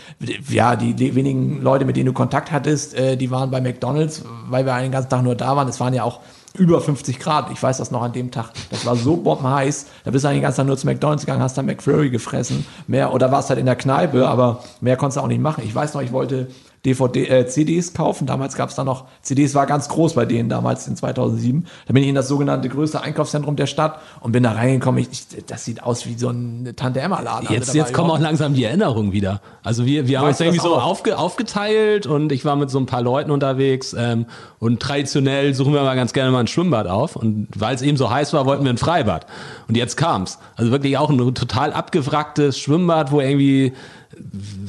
ja, die, die wenigen Leute, mit denen du Kontakt hattest, äh, die waren bei McDonalds, weil wir einen ganzen Tag nur da waren. Es waren ja auch über 50 Grad. Ich weiß das noch an dem Tag. Das war so bombenheiß. Da bist du eigentlich den ganzen Tag nur zu McDonalds gegangen, hast dann McFlurry gefressen. Mehr, oder warst halt in der Kneipe, aber mehr konntest du auch nicht machen. Ich weiß noch, ich wollte DVD, äh, CDs kaufen. Damals gab es da noch, CDs war ganz groß bei denen damals in 2007. Da bin ich in das sogenannte größte Einkaufszentrum der Stadt und bin da reingekommen. Ich, ich, das sieht aus wie so ein Tante-Emma-Laden. Jetzt, Also jetzt kommen auch langsam die Erinnerungen wieder. Also wir, wir haben uns irgendwie so aufge, aufgeteilt und ich war mit so ein paar Leuten unterwegs ähm, und traditionell suchen wir mal ganz gerne mal ein Schwimmbad auf und weil es eben so heiß war, wollten wir ein Freibad und jetzt kam's. Also wirklich auch ein total abgewracktes Schwimmbad, wo irgendwie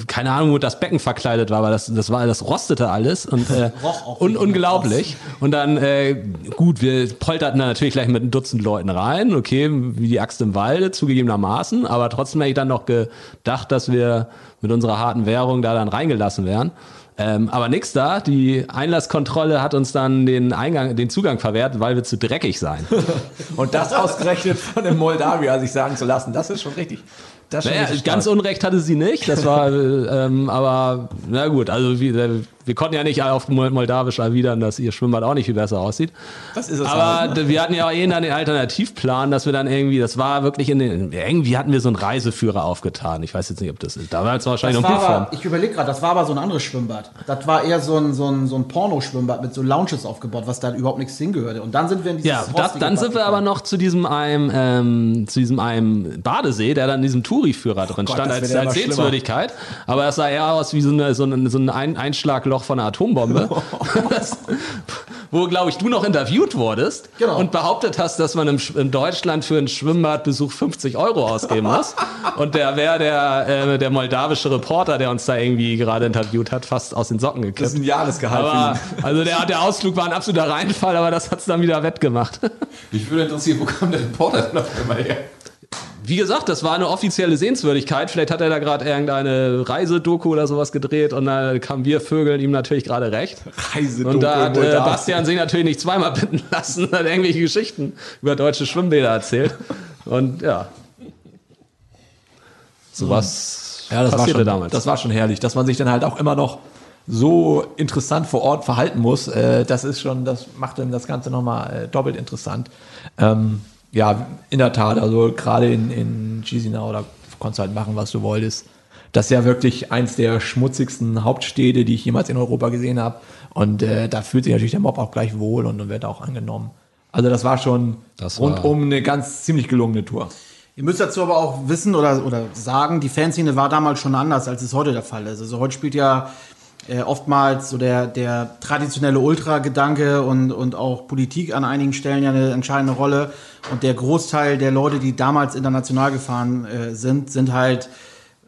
keine Ahnung, wo das Becken verkleidet war, aber das, das war, das rostete alles und äh, Roch auch un, unglaublich. Und dann, äh, gut, wir polterten da natürlich gleich mit ein Dutzend Leuten rein, okay, wie die Axt im Walde, zugegebenermaßen, aber trotzdem hätte ich dann noch gedacht, dass wir mit unserer harten Währung da dann reingelassen wären. Ähm, aber nix da, die Einlasskontrolle hat uns dann den Eingang, den Zugang verwehrt, weil wir zu dreckig seien. Und das ausgerechnet von dem Moldawier sich sagen zu lassen, das ist schon richtig. Das Naja, ganz. Unrecht hatte sie nicht, das war, äh, ähm, aber na gut, also wir, wir konnten ja nicht auf Mol- Moldawisch erwidern, dass ihr Schwimmbad auch nicht viel besser aussieht. Das ist es Aber halt, ne? wir hatten ja auch eh dann den Alternativplan, dass wir dann irgendwie, das war wirklich in den, irgendwie hatten wir so einen Reiseführer aufgetan. Ich weiß jetzt nicht, ob das ist. Da war jetzt wahrscheinlich Das noch Buchform. ich überlege gerade, das war aber so ein anderes Schwimmbad. Das war eher so ein, so ein, so ein Porno-Schwimmbad mit so Lounges aufgebaut, was da überhaupt nichts hingehörte. Und dann sind wir in dieses Ja, das, dann sind wir aber noch zu diesem einem, ähm, zu diesem einem Badesee, der dann in diesem Touri-Führer drin Gott, stand das als, als. Sehenswürdigkeit. Aber es sah eher aus wie so, eine, so, ein, so ein Ein- Einschlagloch von einer Atombombe. das, wo, glaube ich, du noch interviewt wurdest Genau. und behauptet hast, dass man im, in Deutschland für einen Schwimmbadbesuch 50 Euro ausgeben muss. und der wäre der, äh, der moldawische Reporter, der uns da irgendwie gerade interviewt hat, fast aus den Socken gekippt. Das ist ein Jahresgehalt aber, also der, der Ausflug war ein absoluter Reinfall, aber das hat's dann wieder wettgemacht. Mich würde interessieren, wo kam der Reporter denn auf einmal her? Wie gesagt, das war eine offizielle Sehenswürdigkeit. Vielleicht hat er da gerade irgendeine Reisedoku oder sowas gedreht und da kamen wir Vögeln ihm natürlich gerade recht. Reisedoku Und da hat äh. Bastian sich natürlich nicht zweimal bitten lassen und hat irgendwelche Geschichten über deutsche Schwimmbäder erzählt. Und ja. Sowas Ja, das war, passierte schon, damals. das war schon herrlich, dass man sich dann halt auch immer noch so interessant vor Ort verhalten muss. Äh, das ist schon, das macht dann das Ganze nochmal äh, doppelt interessant. Ähm, ja, in der Tat, also gerade in, in Chisinau, da konntest du halt machen, was du wolltest. Das ist ja wirklich eins der schmutzigsten Hauptstädte, die ich jemals in Europa gesehen habe. Und äh, da fühlt sich natürlich der Mob auch gleich wohl und, und wird auch angenommen. Also das war schon Das war- rundum eine ganz ziemlich gelungene Tour. Ihr müsst dazu aber auch wissen oder, oder sagen, die Fanszene war damals schon anders, als es heute der Fall ist. Also heute spielt ja äh, oftmals so der, der traditionelle Ultra-Gedanke und, und auch Politik an einigen Stellen ja eine entscheidende Rolle. Und der Großteil der Leute, die damals international gefahren äh, sind, sind halt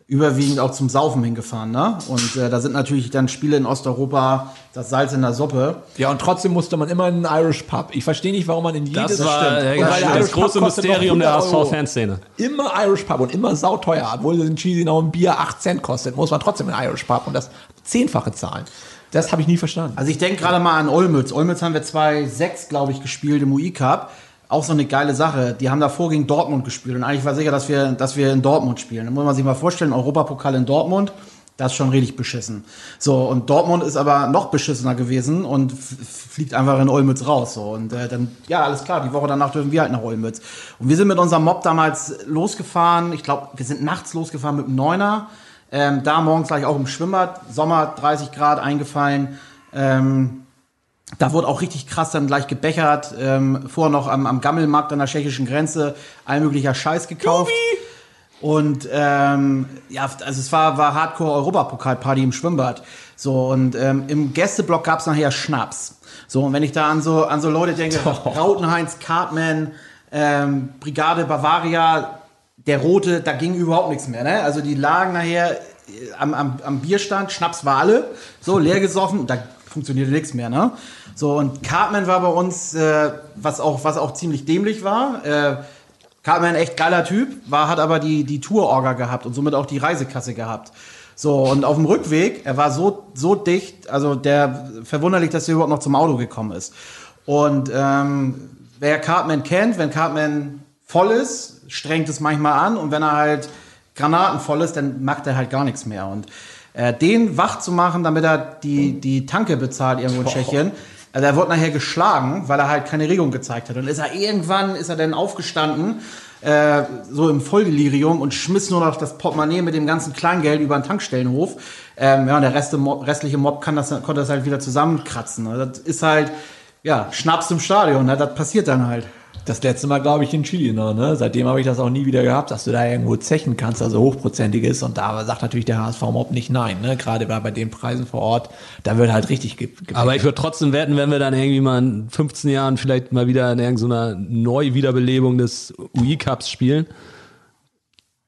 überwiegend auch zum Saufen hingefahren. Ne? Und äh, da sind natürlich dann Spiele in Osteuropa das Salz in der Suppe. Ja, und trotzdem musste man immer in einen Irish Pub. Ich verstehe nicht, warum man in jedes das war stimmt. der das Irish Pub große noch Mysterium der 100 Euro. HSV-Fanszene. Immer Irish Pub und immer sauteuer. Obwohl in Chisinau ein Bier 8 Cent kostet, muss man trotzdem in Irish Pub und das zehnfache zahlen. Das habe ich nie verstanden. Also ich denke gerade mal an Olmütz. Olmütz haben wir 2-6, glaube ich, gespielt im UI Cup. Auch so eine geile Sache. Die haben davor gegen Dortmund gespielt. Und eigentlich war sicher, dass wir, dass wir in Dortmund spielen. Da muss man sich mal vorstellen, Europapokal in Dortmund, das ist schon richtig beschissen. So, und Dortmund ist aber noch beschissener gewesen und fliegt einfach in Olmütz raus. So. Und äh, dann, ja, alles klar, die Woche danach dürfen wir halt nach Olmütz. Und wir sind mit unserem Mob damals losgefahren. Ich glaube, wir sind nachts losgefahren mit dem Neuner. Ähm, da morgens gleich auch im Schwimmbad, Sommer 30 Grad eingefallen. Ähm, da wurde auch richtig krass dann gleich gebechert. Ähm, vorher noch am, am Gammelmarkt an der tschechischen Grenze all möglicher Scheiß gekauft. Und ähm, ja, also es war, war Hardcore-Europapokalparty im Schwimmbad. So, und ähm, im Gästeblock gab's nachher Schnaps. So, und wenn ich da an so, an so Leute denke, Rautenheinz, Cartman, ähm, Brigade Bavaria, der Rote, da ging überhaupt nichts mehr. Ne? Also die lagen nachher äh, am, am, am Bierstand, Schnaps war alle, so leer gesoffen, da funktionierte nichts mehr. Ne? So, und Cartman war bei uns, äh, was, auch, was auch ziemlich dämlich war. Äh, Cartman echt geiler Typ, war, hat aber die, die Tour-Orga gehabt und somit auch die Reisekasse gehabt. So, und auf dem Rückweg, er war so, so dicht, also der verwunderlich, dass er überhaupt noch zum Auto gekommen ist. Und ähm, wer Cartman kennt, wenn Cartman voll ist, strengt es manchmal an und wenn er halt granatenvoll ist, dann macht er halt gar nichts mehr. Und äh, den wach zu machen, damit er die, die Tanke bezahlt irgendwo in Tschechien, also er wurde nachher geschlagen, weil er halt keine Regung gezeigt hat. Und ist er irgendwann, ist er dann aufgestanden, äh, so im Volldelirium und schmiss nur noch das Portemonnaie mit dem ganzen Kleingeld über den Tankstellenhof. Ähm, ja, und der Rest, restliche Mob kann das, konnte das halt wieder zusammenkratzen. Also das ist halt, ja, Schnaps im Stadion, ne? das passiert dann halt. Das letzte Mal, glaube ich, in Chile noch, ne? Seitdem habe ich das auch nie wieder gehabt, dass du da irgendwo zechen kannst, also hochprozentig ist. Und da sagt natürlich der HSV Mob nicht nein, ne? Gerade bei, bei den Preisen vor Ort, da wird halt richtig ge Aber ich würde trotzdem wetten, wenn wir dann irgendwie mal in 15 Jahren vielleicht mal wieder in irgendeiner Neuwiederbelebung des UI Cups spielen,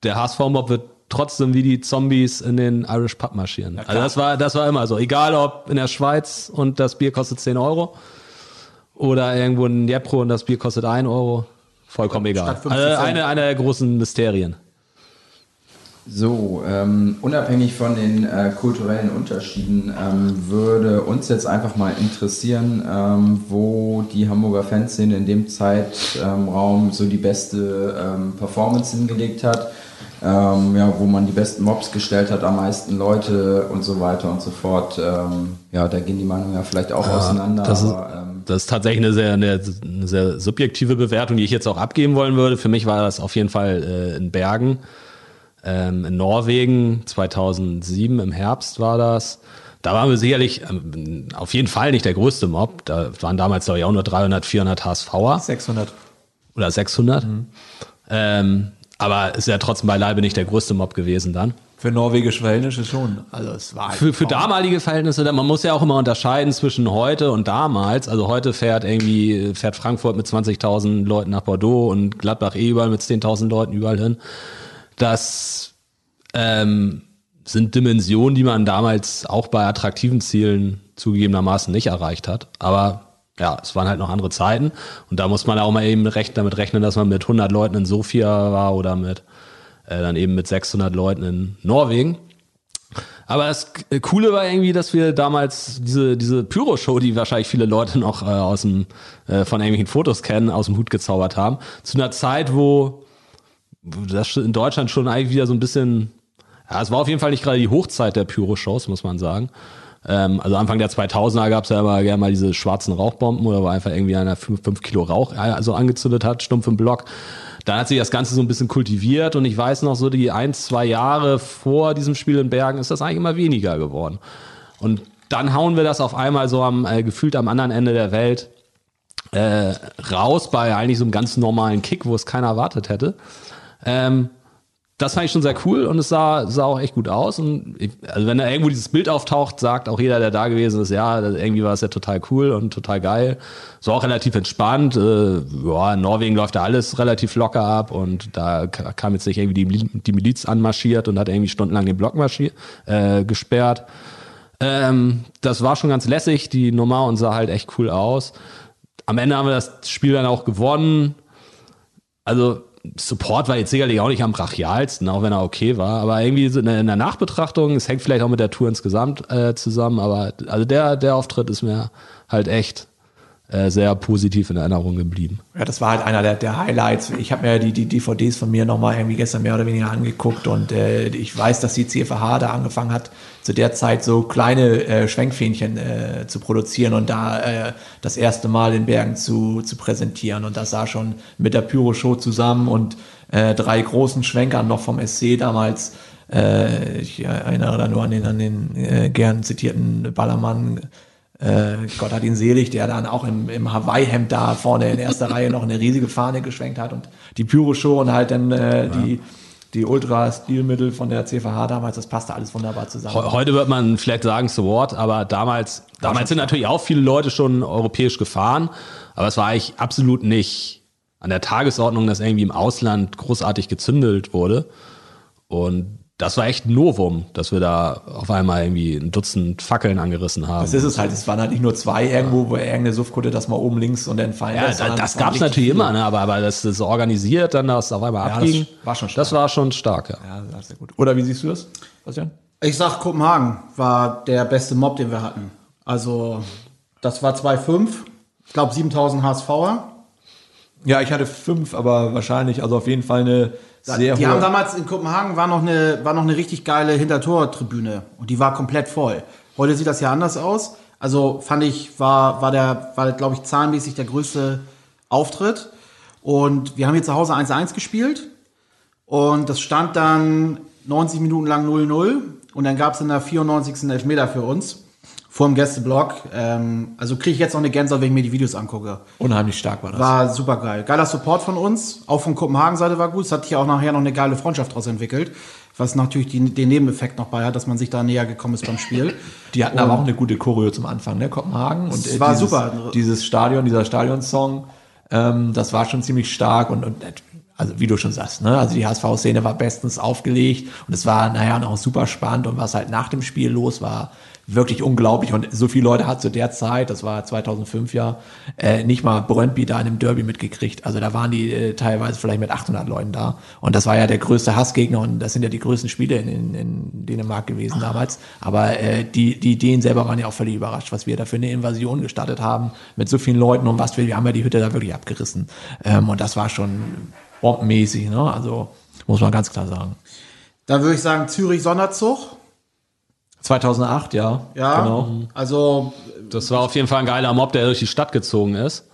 der HSV Mob wird trotzdem wie die Zombies in den Irish Pub marschieren. Also das war, das war immer so. Egal ob in der Schweiz und das Bier kostet 10 Euro oder irgendwo in Jepro und das Bier kostet 1 Euro. Vollkommen egal. Also eine, eine der großen Mysterien. So, ähm, unabhängig von den äh, kulturellen Unterschieden ähm, würde uns jetzt einfach mal interessieren, ähm, wo die Hamburger Fanszene in dem Zeitraum so die beste ähm, Performance hingelegt hat, ähm, ja, wo man die besten Mobs gestellt hat, am meisten Leute und so weiter und so fort. Ähm, ja, da gehen die Meinungen ja vielleicht auch Ja, auseinander. das ist- aber, ähm, Das ist tatsächlich eine sehr, eine, eine sehr subjektive Bewertung, die ich jetzt auch abgeben wollen würde. Für mich war das auf jeden Fall äh, in Bergen, ähm, in Norwegen, 2007 im Herbst war das. Da waren wir sicherlich ähm, auf jeden Fall nicht der größte Mob. Da waren damals, glaube ich, auch nur 300, 400 HSVer 600. oder 600. Ähm, aber ist ja trotzdem beileibe nicht der größte Mob gewesen dann. Für norwegische Verhältnisse schon. Also es war Für, für damalige Verhältnisse, man muss ja auch immer unterscheiden zwischen heute und damals. Also heute fährt irgendwie, fährt Frankfurt mit 20.000 Leuten nach Bordeaux und Gladbach eh überall mit 10.000 Leuten überall hin. Das ähm, sind Dimensionen, die man damals auch bei attraktiven Zielen zugegebenermaßen nicht erreicht hat. Aber ja, es waren halt noch andere Zeiten. Und da muss man auch mal eben recht damit rechnen, dass man mit 100 Leuten in Sofia war oder mit äh, dann eben mit 600 Leuten in Norwegen. Aber das Coole war irgendwie, dass wir damals diese, diese Pyro-Show, die wahrscheinlich viele Leute noch äh, aus dem, äh, von irgendwelchen Fotos kennen, aus dem Hut gezaubert haben. Zu einer Zeit, wo wo das in Deutschland schon eigentlich wieder so ein bisschen, ja, es war auf jeden Fall nicht gerade die Hochzeit der Pyro-Shows, muss man sagen. Ähm, also Anfang der 2000er gab es ja immer gerne mal diese schwarzen Rauchbomben oder wo einfach irgendwie einer 5 Kilo Rauch äh, also angezündet hat, stumpf im Block. Dann hat sich das Ganze so ein bisschen kultiviert und ich weiß noch so die ein, zwei Jahre vor diesem Spiel in Bergen ist das eigentlich immer weniger geworden. Und dann hauen wir das auf einmal so am, äh, gefühlt am anderen Ende der Welt äh, raus bei eigentlich so einem ganz normalen Kick, wo es keiner erwartet hätte. Ähm, das fand ich schon sehr cool und es sah, sah auch echt gut aus. Und ich, also wenn da irgendwo dieses Bild auftaucht, sagt auch jeder, der da gewesen ist, ja, irgendwie war es ja total cool und total geil. War auch relativ entspannt. Äh, ja, in Norwegen läuft da alles relativ locker ab und da ka- kam jetzt nicht irgendwie die, die Miliz anmarschiert und hat irgendwie stundenlang den Block äh, gesperrt. Ähm, das war schon ganz lässig, die Nummer und sah halt echt cool aus. Am Ende haben wir das Spiel dann auch gewonnen. Also Support war jetzt sicherlich auch nicht am brachialsten, auch wenn er okay war. Aber irgendwie so in der Nachbetrachtung, es hängt vielleicht auch mit der Tour insgesamt äh, zusammen, aber also der, der Auftritt ist mir halt echt sehr positiv in Erinnerung geblieben. Ja, das war halt einer der, der Highlights. Ich habe mir die, die DVDs von mir nochmal irgendwie gestern mehr oder weniger angeguckt und äh, ich weiß, dass die CFH da angefangen hat, zu der Zeit so kleine äh, Schwenkfähnchen äh, zu produzieren und da äh, das erste Mal in Bergen zu, zu präsentieren. Und das sah schon mit der Pyro-Show zusammen und äh, drei großen Schwenkern noch vom SC damals. Äh, ich erinnere da nur an den, an den äh, gern zitierten Ballermann äh, Gott hat ihn selig, der dann auch im, im Hawaii-Hemd da vorne in erster Reihe noch eine riesige Fahne geschwenkt hat und die Pyro-Show und halt dann äh, die, die Ultra-Stilmittel von der CVH damals, das passte alles wunderbar zusammen. Heu- Heute wird man vielleicht sagen so what, aber damals, damals sind natürlich auch viele Leute schon europäisch gefahren, aber es war eigentlich absolut nicht an der Tagesordnung, dass irgendwie im Ausland großartig gezündelt wurde. Und das war echt ein Novum, dass wir da auf einmal irgendwie ein Dutzend Fackeln angerissen haben. Das ist es halt, es waren halt nicht nur zwei irgendwo, wo irgendeine Suffkutte das mal oben links und dann fallen Ja, lässt, da, sondern das waren gab es natürlich immer, ne? aber, aber das ist organisiert, dann das auf einmal Ja, das abging. war schon stark. Das war schon stark, ja. Ja, das ist sehr gut. Oder wie siehst du das, Bastian? Ich sag, Kopenhagen war der beste Mob, den wir hatten. Also, das war 2,5. Ich glaube, 7000 HSVer. Ja, ich hatte fünf, aber wahrscheinlich, also auf jeden Fall eine sehr die hohe. haben damals in Kopenhagen war noch eine, war noch eine richtig geile Hintertortribüne und die war komplett voll. Heute sieht das ja anders aus. Also fand ich, war, war der, war, glaube ich, zahlenmäßig der größte Auftritt. Und wir haben hier zu Hause 1-1 gespielt. Und das stand dann 90 Minuten lang 0-0. Und dann gab es in der 94. Elfmeter für uns. Vor dem Gästeblock. Ähm, also kriege ich jetzt noch eine Gänsehaut, wenn ich mir die Videos angucke. Unheimlich stark war das. War super geil. Geiler Support von uns. Auch von Kopenhagen-Seite war gut. Es hat hier auch nachher noch eine geile Freundschaft daraus entwickelt. Was natürlich die, den Nebeneffekt noch bei hat, dass man sich da näher gekommen ist beim Spiel. Die hatten aber auch eine gute Choreo zum Anfang, ne? Kopenhagen. Und Es war dieses, super. Dieses Stadion, dieser Stadionsong, ähm, das war schon ziemlich stark und, und also wie du schon sagst, ne? Also die HSV-Szene war bestens aufgelegt und es war, naja, noch super spannend und was halt nach dem Spiel los war, wirklich unglaublich. Und so viele Leute hat zu der Zeit, das war 2005 ja, äh, nicht mal Brøndby da in einem Derby mitgekriegt. Also da waren die äh, teilweise vielleicht mit 800 Leuten da. Und das war ja der größte Hassgegner und das sind ja die größten Spiele in, in, in Dänemark gewesen damals. Aber äh, die, die Ideen selber waren ja auch völlig überrascht, was wir da für eine Invasion gestartet haben mit so vielen Leuten und was wir, wir haben ja die Hütte da wirklich abgerissen. Ähm, und das war schon bombenmäßig, ne? Also muss man ganz klar sagen. Dann würde ich sagen, Zürich Sonderzug. 2008, ja. Ja, Genau. also Das war auf jeden Fall ein geiler Mob, der durch die Stadt gezogen ist.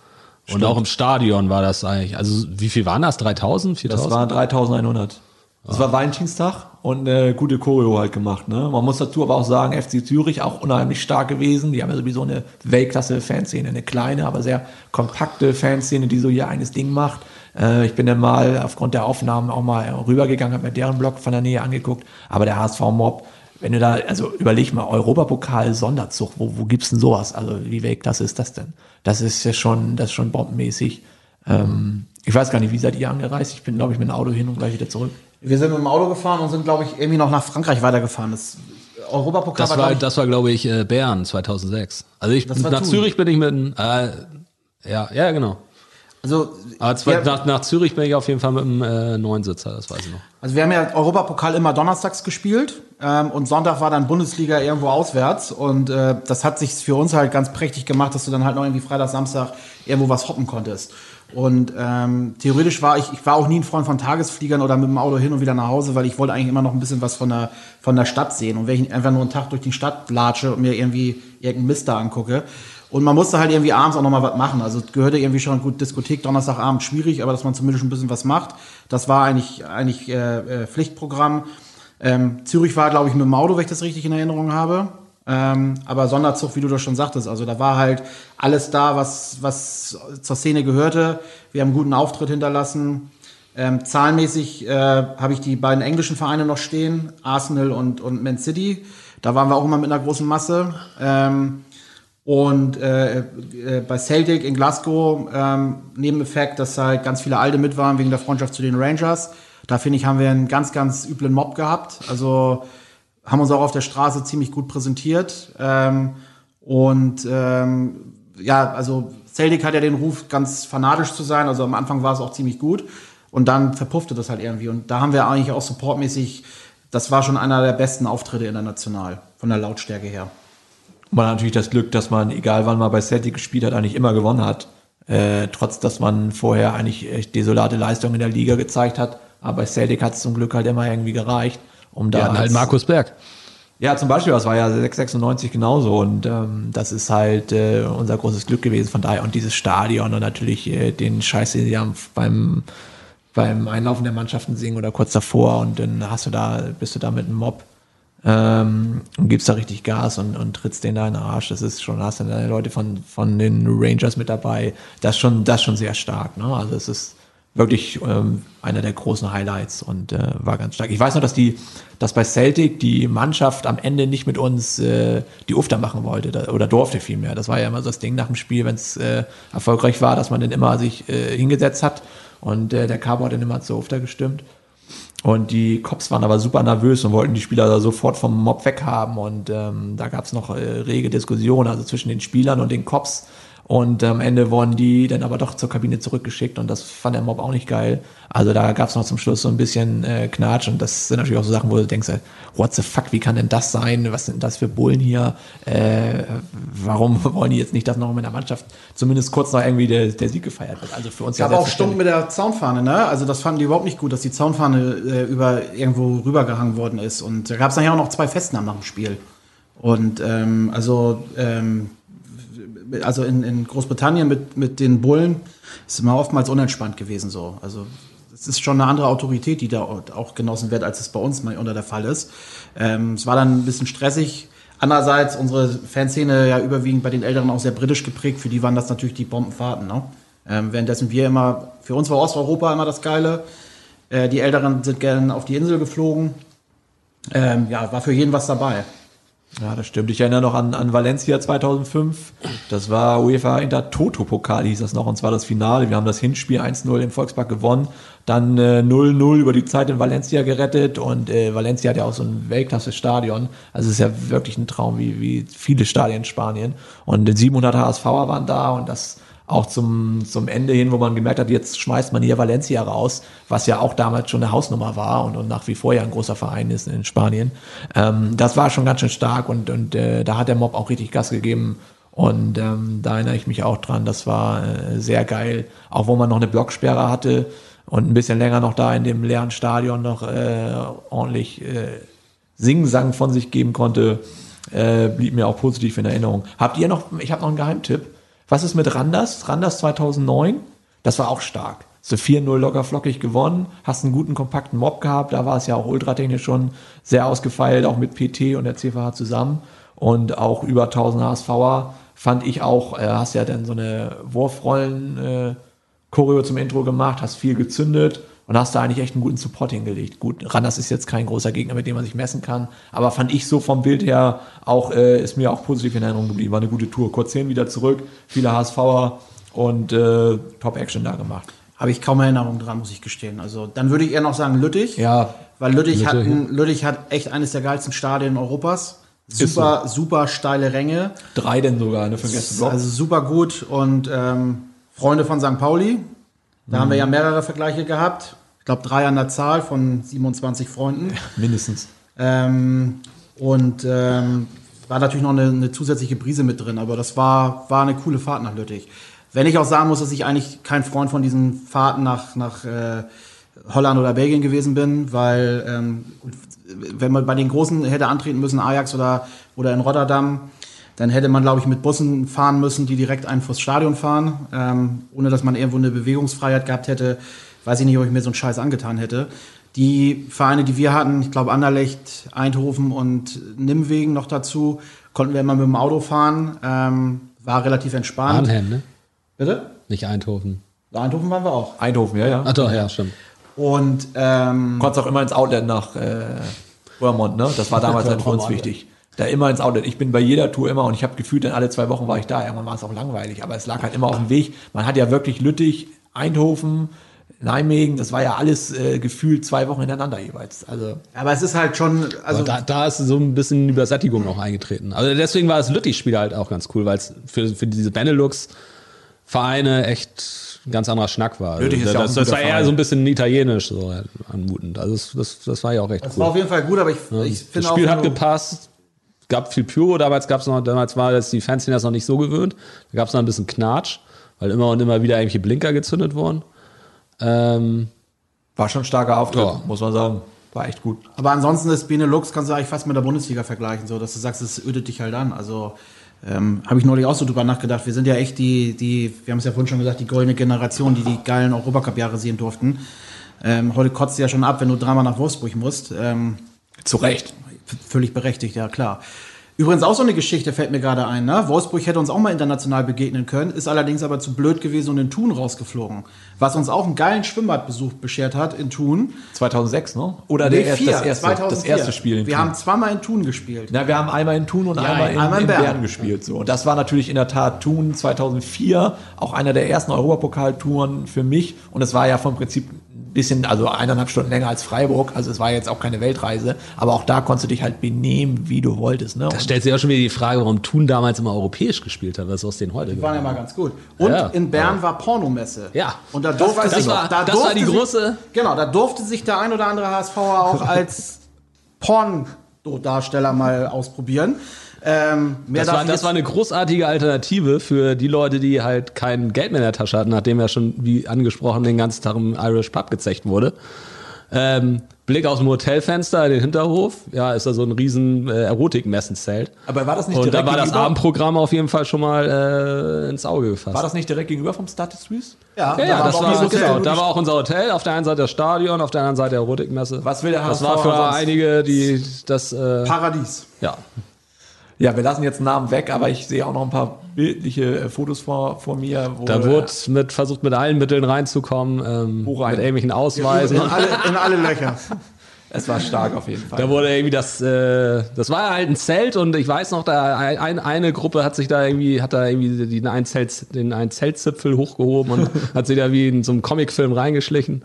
Und auch im Stadion war das eigentlich. Also wie viel waren das? 3000? 4000? Das war 3100. Das war Valentinstag und eine gute Choreo halt gemacht. Ne? Man muss dazu aber auch sagen, FC Zürich auch unheimlich stark gewesen. Die haben ja sowieso eine Weltklasse-Fanszene, eine kleine, aber sehr kompakte Fanszene, die so ihr eigenes Ding macht. Äh, ich bin dann mal aufgrund der Aufnahmen auch mal rübergegangen, habe mir deren Blog von der Nähe angeguckt. Aber der HSV-Mob, wenn du da, also überleg mal, Europapokal-Sonderzug, wo, wo gibt's denn sowas? Also wie Weltklasse ist das denn? Das ist ja schon, das ist schon bombenmäßig. Ähm, ich weiß gar nicht, wie seid ihr angereist? Ich bin, glaube ich, mit dem Auto hin und gleich wieder zurück. wir sind mit dem Auto gefahren und sind, glaube ich, irgendwie noch nach Frankreich weitergefahren. Das Europapokal Das war, glaub ich, das war, glaube ich, äh, Bern 2006. Also ich war nach. Zürich bin ich mit dem, äh, ja, ja, genau. Also, Aber zwei, wir, nach, nach Zürich bin ich auf jeden Fall mit dem äh, Neunsitzer, das weiß ich noch. also wir haben ja Europapokal immer donnerstags gespielt ähm, und Sonntag war dann Bundesliga irgendwo auswärts und äh, das hat sich für uns halt ganz prächtig gemacht, dass du dann halt noch irgendwie Freitag, Samstag irgendwo was hoppen konntest. Und ähm, theoretisch war ich, ich war auch nie ein Freund von Tagesfliegern oder mit dem Auto hin und wieder nach Hause, weil ich wollte eigentlich immer noch ein bisschen was von der, von der Stadt sehen. Und wenn ich einfach nur einen Tag durch die Stadt latsche und mir irgendwie irgendeinen Mist da angucke. Und man musste halt irgendwie abends auch noch mal was machen. Also es gehörte irgendwie schon gut Diskothek, Donnerstagabend schwierig, aber dass man zumindest ein bisschen was macht, das war eigentlich, eigentlich äh, äh, Pflichtprogramm. Ähm, Zürich war, glaube ich, mit dem Auto, wenn ich das richtig in Erinnerung habe. Ähm, aber Sonderzug, wie du das schon sagtest, also da war halt alles da, was, was zur Szene gehörte. Wir haben einen guten Auftritt hinterlassen. Ähm, zahlenmäßig äh, habe ich die beiden englischen Vereine noch stehen, Arsenal und, und Man City. Da waren wir auch immer mit einer großen Masse. Ähm, und äh, äh, bei Celtic in Glasgow, ähm, Nebeneffekt, dass halt ganz viele Alte mit waren wegen der Freundschaft zu den Rangers. Da finde ich, haben wir einen ganz, ganz üblen Mob gehabt. Also haben uns auch auf der Straße ziemlich gut präsentiert. Ähm, und ähm, ja, also Celtic hat ja den Ruf, ganz fanatisch zu sein. Also am Anfang war es auch ziemlich gut. Und dann verpuffte das halt irgendwie. Und da haben wir eigentlich auch supportmäßig, das war schon einer der besten Auftritte international, von der Lautstärke her. Man hat natürlich das Glück, dass man, egal wann man bei Celtic gespielt hat, eigentlich immer gewonnen hat. Äh, trotz, dass man vorher eigentlich echt desolate Leistungen in der Liga gezeigt hat. Aber bei Celtic hat es zum Glück halt immer irgendwie gereicht, um da. Hatten halt Markus Berg. Ja, zum Beispiel, das war ja 696 genauso und ähm, das ist halt äh, unser großes Glück gewesen von daher und dieses Stadion und natürlich äh, den Scheiß, den sie haben beim beim Einlaufen der Mannschaften singen oder kurz davor und dann hast du da bist du da mit einem Mob ähm, und gibst da richtig Gas und, und trittst den da in den Arsch. Das ist schon, hast du deine Leute von von den Rangers mit dabei. Das schon das schon sehr stark. Ne? Also es ist wirklich ähm, einer der großen Highlights und äh, war ganz stark. Ich weiß noch, dass die, dass bei Celtic die Mannschaft am Ende nicht mit uns äh, die Ufter machen wollte da, oder durfte vielmehr. Das war ja immer so das Ding nach dem Spiel, wenn es äh, erfolgreich war, dass man dann immer sich äh, hingesetzt hat und äh, der Cabo hat dann immer zur Ufter gestimmt. Und die Cops waren aber super nervös und wollten die Spieler da sofort vom Mob weghaben. Und ähm, da gab es noch äh, rege Diskussionen, also zwischen den Spielern und den Cops. Und am Ende wurden die dann aber doch zur Kabine zurückgeschickt und das fand der Mob auch nicht geil. Also da gab es noch zum Schluss so ein bisschen äh, Knatsch und das sind natürlich auch so Sachen, wo du denkst, äh, what the fuck, wie kann denn das sein? Was sind das für Bullen hier? Äh, warum wollen die jetzt nicht, dass noch mit der Mannschaft zumindest kurz noch irgendwie der, der Sieg gefeiert wird? Also für uns Es gab auch Stunden mit der Zaunfahne, ne? Also das fanden die überhaupt nicht gut, dass die Zaunfahne äh, über irgendwo rübergehangen worden ist. Und da gab es nachher auch noch zwei Festnahmen nach dem Spiel. Und ähm, also ähm, also in, in Großbritannien mit, mit den Bullen, ist immer oftmals unentspannt gewesen so. Also es ist schon eine andere Autorität, die da auch genossen wird, als es bei uns mal unter der Fall ist. Ähm, es war dann ein bisschen stressig. Andererseits unsere Fanszene ja überwiegend bei den Älteren auch sehr britisch geprägt. Für die waren das natürlich die Bombenfahrten. Ne? Ähm, währenddessen wir immer, für uns war Osteuropa immer das Geile. Äh, die Älteren sind gerne auf die Insel geflogen. Ähm, ja, war für jeden was dabei. Ja, das stimmt. Ich erinnere noch an, an Valencia 2005. Das war UEFA Inter Toto Pokal, hieß das noch, und zwar das Finale. Wir haben das Hinspiel 1-0 im Volkspark gewonnen, dann 0-0 äh, über die Zeit in Valencia gerettet und äh, Valencia hat ja auch so ein Weltklasse-Stadion. Also es ist ja wirklich ein Traum, wie, wie viele Stadien in Spanien. Und 700 HSVer waren da und das auch zum, zum Ende hin, wo man gemerkt hat, jetzt schmeißt man hier Valencia raus, was ja auch damals schon eine Hausnummer war und, und nach wie vor ja ein großer Verein ist in Spanien. Ähm, das war schon ganz schön stark und, und äh, da hat der Mob auch richtig Gas gegeben. Und ähm, da erinnere ich mich auch dran, das war äh, sehr geil, auch wo man noch eine Blocksperre hatte und ein bisschen länger noch da in dem leeren Stadion noch äh, ordentlich äh, Singsang von sich geben konnte, äh, blieb mir auch positiv in Erinnerung. Habt ihr noch, ich habe noch einen Geheimtipp. Was ist mit Randers? Randers 2009, das war auch stark. So 4-0 locker flockig gewonnen, hast einen guten, kompakten Mob gehabt, da war es ja auch ultratechnisch schon sehr ausgefeilt, auch mit PT und der CVH zusammen und auch über 1000 HSVer fand ich auch, äh, hast ja dann so eine Wurfrollen äh, zum Intro gemacht, hast viel gezündet und hast da eigentlich echt einen guten Support hingelegt. Gut, Randers ist jetzt kein großer Gegner, mit dem man sich messen kann, aber fand ich so vom Bild her auch, äh, ist mir auch positiv in Erinnerung geblieben. War eine gute Tour. Kurz hin, wieder zurück, viele HSVer und äh, Top-Action da gemacht. Habe ich kaum Erinnerung dran, muss ich gestehen. Also dann würde ich eher noch sagen Lüttich. Ja. Weil Lüttich, Lüttich, hat, ein, Lüttich hat echt eines der geilsten Stadien Europas. Super, super steile Ränge. Drei denn sogar, ne, für den Gästeblock. Also super gut. Und ähm, Freunde von St. Pauli, da haben wir ja mehrere Vergleiche gehabt. Ich glaube, drei an der Zahl von 27 Freunden. Mindestens. Ähm, und ähm, war natürlich noch eine, eine zusätzliche Brise mit drin, aber das war, war eine coole Fahrt nach Lüttich. Wenn ich auch sagen muss, dass ich eigentlich kein Freund von diesen Fahrten nach, nach äh, Holland oder Belgien gewesen bin, weil ähm, wenn man bei den Großen hätte antreten müssen, Ajax oder, oder in Rotterdam, dann hätte man, glaube ich, mit Bussen fahren müssen, die direkt einen vors Stadion fahren, ähm, ohne dass man irgendwo eine Bewegungsfreiheit gehabt hätte. Weiß ich nicht, ob ich mir so einen Scheiß angetan hätte. Die Vereine, die wir hatten, ich glaube Anderlecht, Eindhoven und Nimwegen noch dazu, konnten wir immer mit dem Auto fahren. Ähm, war relativ entspannt. Arnhem, ne? Bitte? Nicht Eindhoven. Eindhoven waren wir auch. Eindhoven, ja, ja. Ach doch, ja, stimmt. Und ähm, Du konntest auch immer ins Outlet nach äh, Vermont, ne? Das war damals halt für uns wichtig. Da immer ins Outlet. Ich bin bei jeder Tour immer und ich habe gefühlt, dann alle zwei Wochen war ich da. Irgendwann war es auch langweilig, aber es lag halt immer auf dem Weg. Man hat ja wirklich Lüttich, Eindhoven, Nijmegen, das war ja alles äh, gefühlt zwei Wochen hintereinander jeweils. Also aber es ist halt schon, Also da, da ist so ein bisschen Übersättigung noch eingetreten. Also deswegen war das Lüttich-Spiel halt auch ganz cool, weil es für, für diese Benelux-Vereine echt ein ganz anderer Schnack war. Also Lüttich ist ja auch das, ein das guter war eher Verein. so ein bisschen italienisch so anmutend. Also das, das, das war ja auch echt es cool. war auf jeden Fall gut, aber ich, ich das finde auch. Spiel wenn hat gepasst. Gab viel Pyro, damals gab's noch, damals war das die Fans sind das noch nicht so gewöhnt. Da gab es noch ein bisschen Knatsch, weil immer und immer wieder irgendwelche Blinker gezündet wurden. Ähm, war schon ein starker Auftritt, Ja. muss man sagen. War echt gut. Aber ansonsten ist Benelux, kannst du eigentlich fast mit der Bundesliga vergleichen, so dass du sagst, es ödet dich halt an. Also ähm, habe ich neulich auch so drüber nachgedacht. Wir sind ja echt die, die, wir haben es ja vorhin schon gesagt, die goldene Generation, die die geilen Europacup-Jahre sehen durften. Ähm, heute kotzt ja schon ab, wenn du dreimal nach Wolfsburg musst. Ähm, Zu Recht. Völlig berechtigt, ja klar. Übrigens auch so eine Geschichte fällt mir gerade ein. Ne? Wolfsburg hätte uns auch mal international begegnen können, ist allerdings aber zu blöd gewesen und in Thun rausgeflogen. Was uns auch einen geilen Schwimmbadbesuch beschert hat in Thun. 2006, ne? Oder der, Nee, erste- vier, das, erste, 2004. das erste Spiel in Wir Thun. haben zweimal in Thun gespielt. Na, wir haben einmal in Thun und einmal, in, einmal in in Bern. Bern. gespielt. So. Und das war natürlich in der Tat Thun 2004, auch einer der ersten Europapokaltouren für mich. Und es war ja vom Prinzip ein bisschen, also eineinhalb Stunden länger als Freiburg. Also es war jetzt auch keine Weltreise. Aber auch da konntest du dich halt benehmen, wie du wolltest. Ne? da stellt sich auch schon wieder die Frage, warum Thun damals immer europäisch gespielt hat, was aus denen heute Die waren ja mal ganz gut. Und Ja. in Bern war Pornomesse. Ja. Und da durfte ich sich, noch. da Das war die sich- große- Genau, da durfte sich der ein oder andere HSVer auch als Porndarsteller mal ausprobieren. Ähm, Das war, das war eine großartige Alternative für die Leute, die halt kein Geld mehr in der Tasche hatten, nachdem ja schon, wie angesprochen, den ganzen Tag im Irish Pub gezecht wurde. Ähm, Blick aus dem Hotelfenster in den Hinterhof. Ja, ist da so ein riesen äh, Erotikmessenzelt. Aber war das nicht Und da war das? Abendprogramm auf jeden Fall schon mal äh, ins Auge gefasst. War das nicht direkt gegenüber vom Stade de Suisse? Ja, ja, ja, da das auch war, genau, Hotel. da war auch unser Hotel. Auf der einen Seite das Stadion, auf der anderen Seite Erotikmesse. Was will der Das HSV war für einige, die das, äh, Paradies. ja. Ja, wir lassen jetzt Namen weg, aber ich sehe auch noch ein paar bildliche äh, Fotos vor, vor mir. Wo, Da wurde mit, versucht, mit allen Mitteln reinzukommen, ähm, rein? mit irgendwelchen Ausweisen. In alle, in alle Löcher. es war stark auf jeden Fall. Da wurde irgendwie das, äh, das war halt ein Zelt und ich weiß noch, da ein, eine Gruppe hat sich da irgendwie, hat da irgendwie den einen, Zelt, den einen Zeltzipfel hochgehoben und hat sich da wie in so einem Comicfilm reingeschlichen.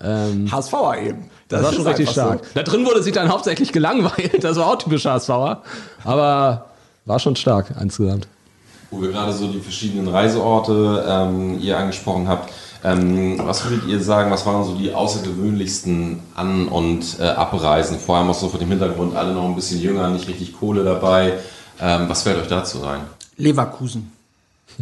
Ähm, HSVer eben. Das, war ist schon richtig stark. Da drin wurde sich dann hauptsächlich gelangweilt, das war auch typisch HSVer, aber war schon stark insgesamt. Wo wir gerade so die verschiedenen Reiseorte ähm, ihr angesprochen habt. Ähm, was würdet ihr sagen, was waren so die außergewöhnlichsten An- und äh, Abreisen? Vor allem auch so vor dem Hintergrund, alle noch ein bisschen jünger, nicht richtig Kohle dabei. Ähm, was fällt euch dazu ein? Leverkusen.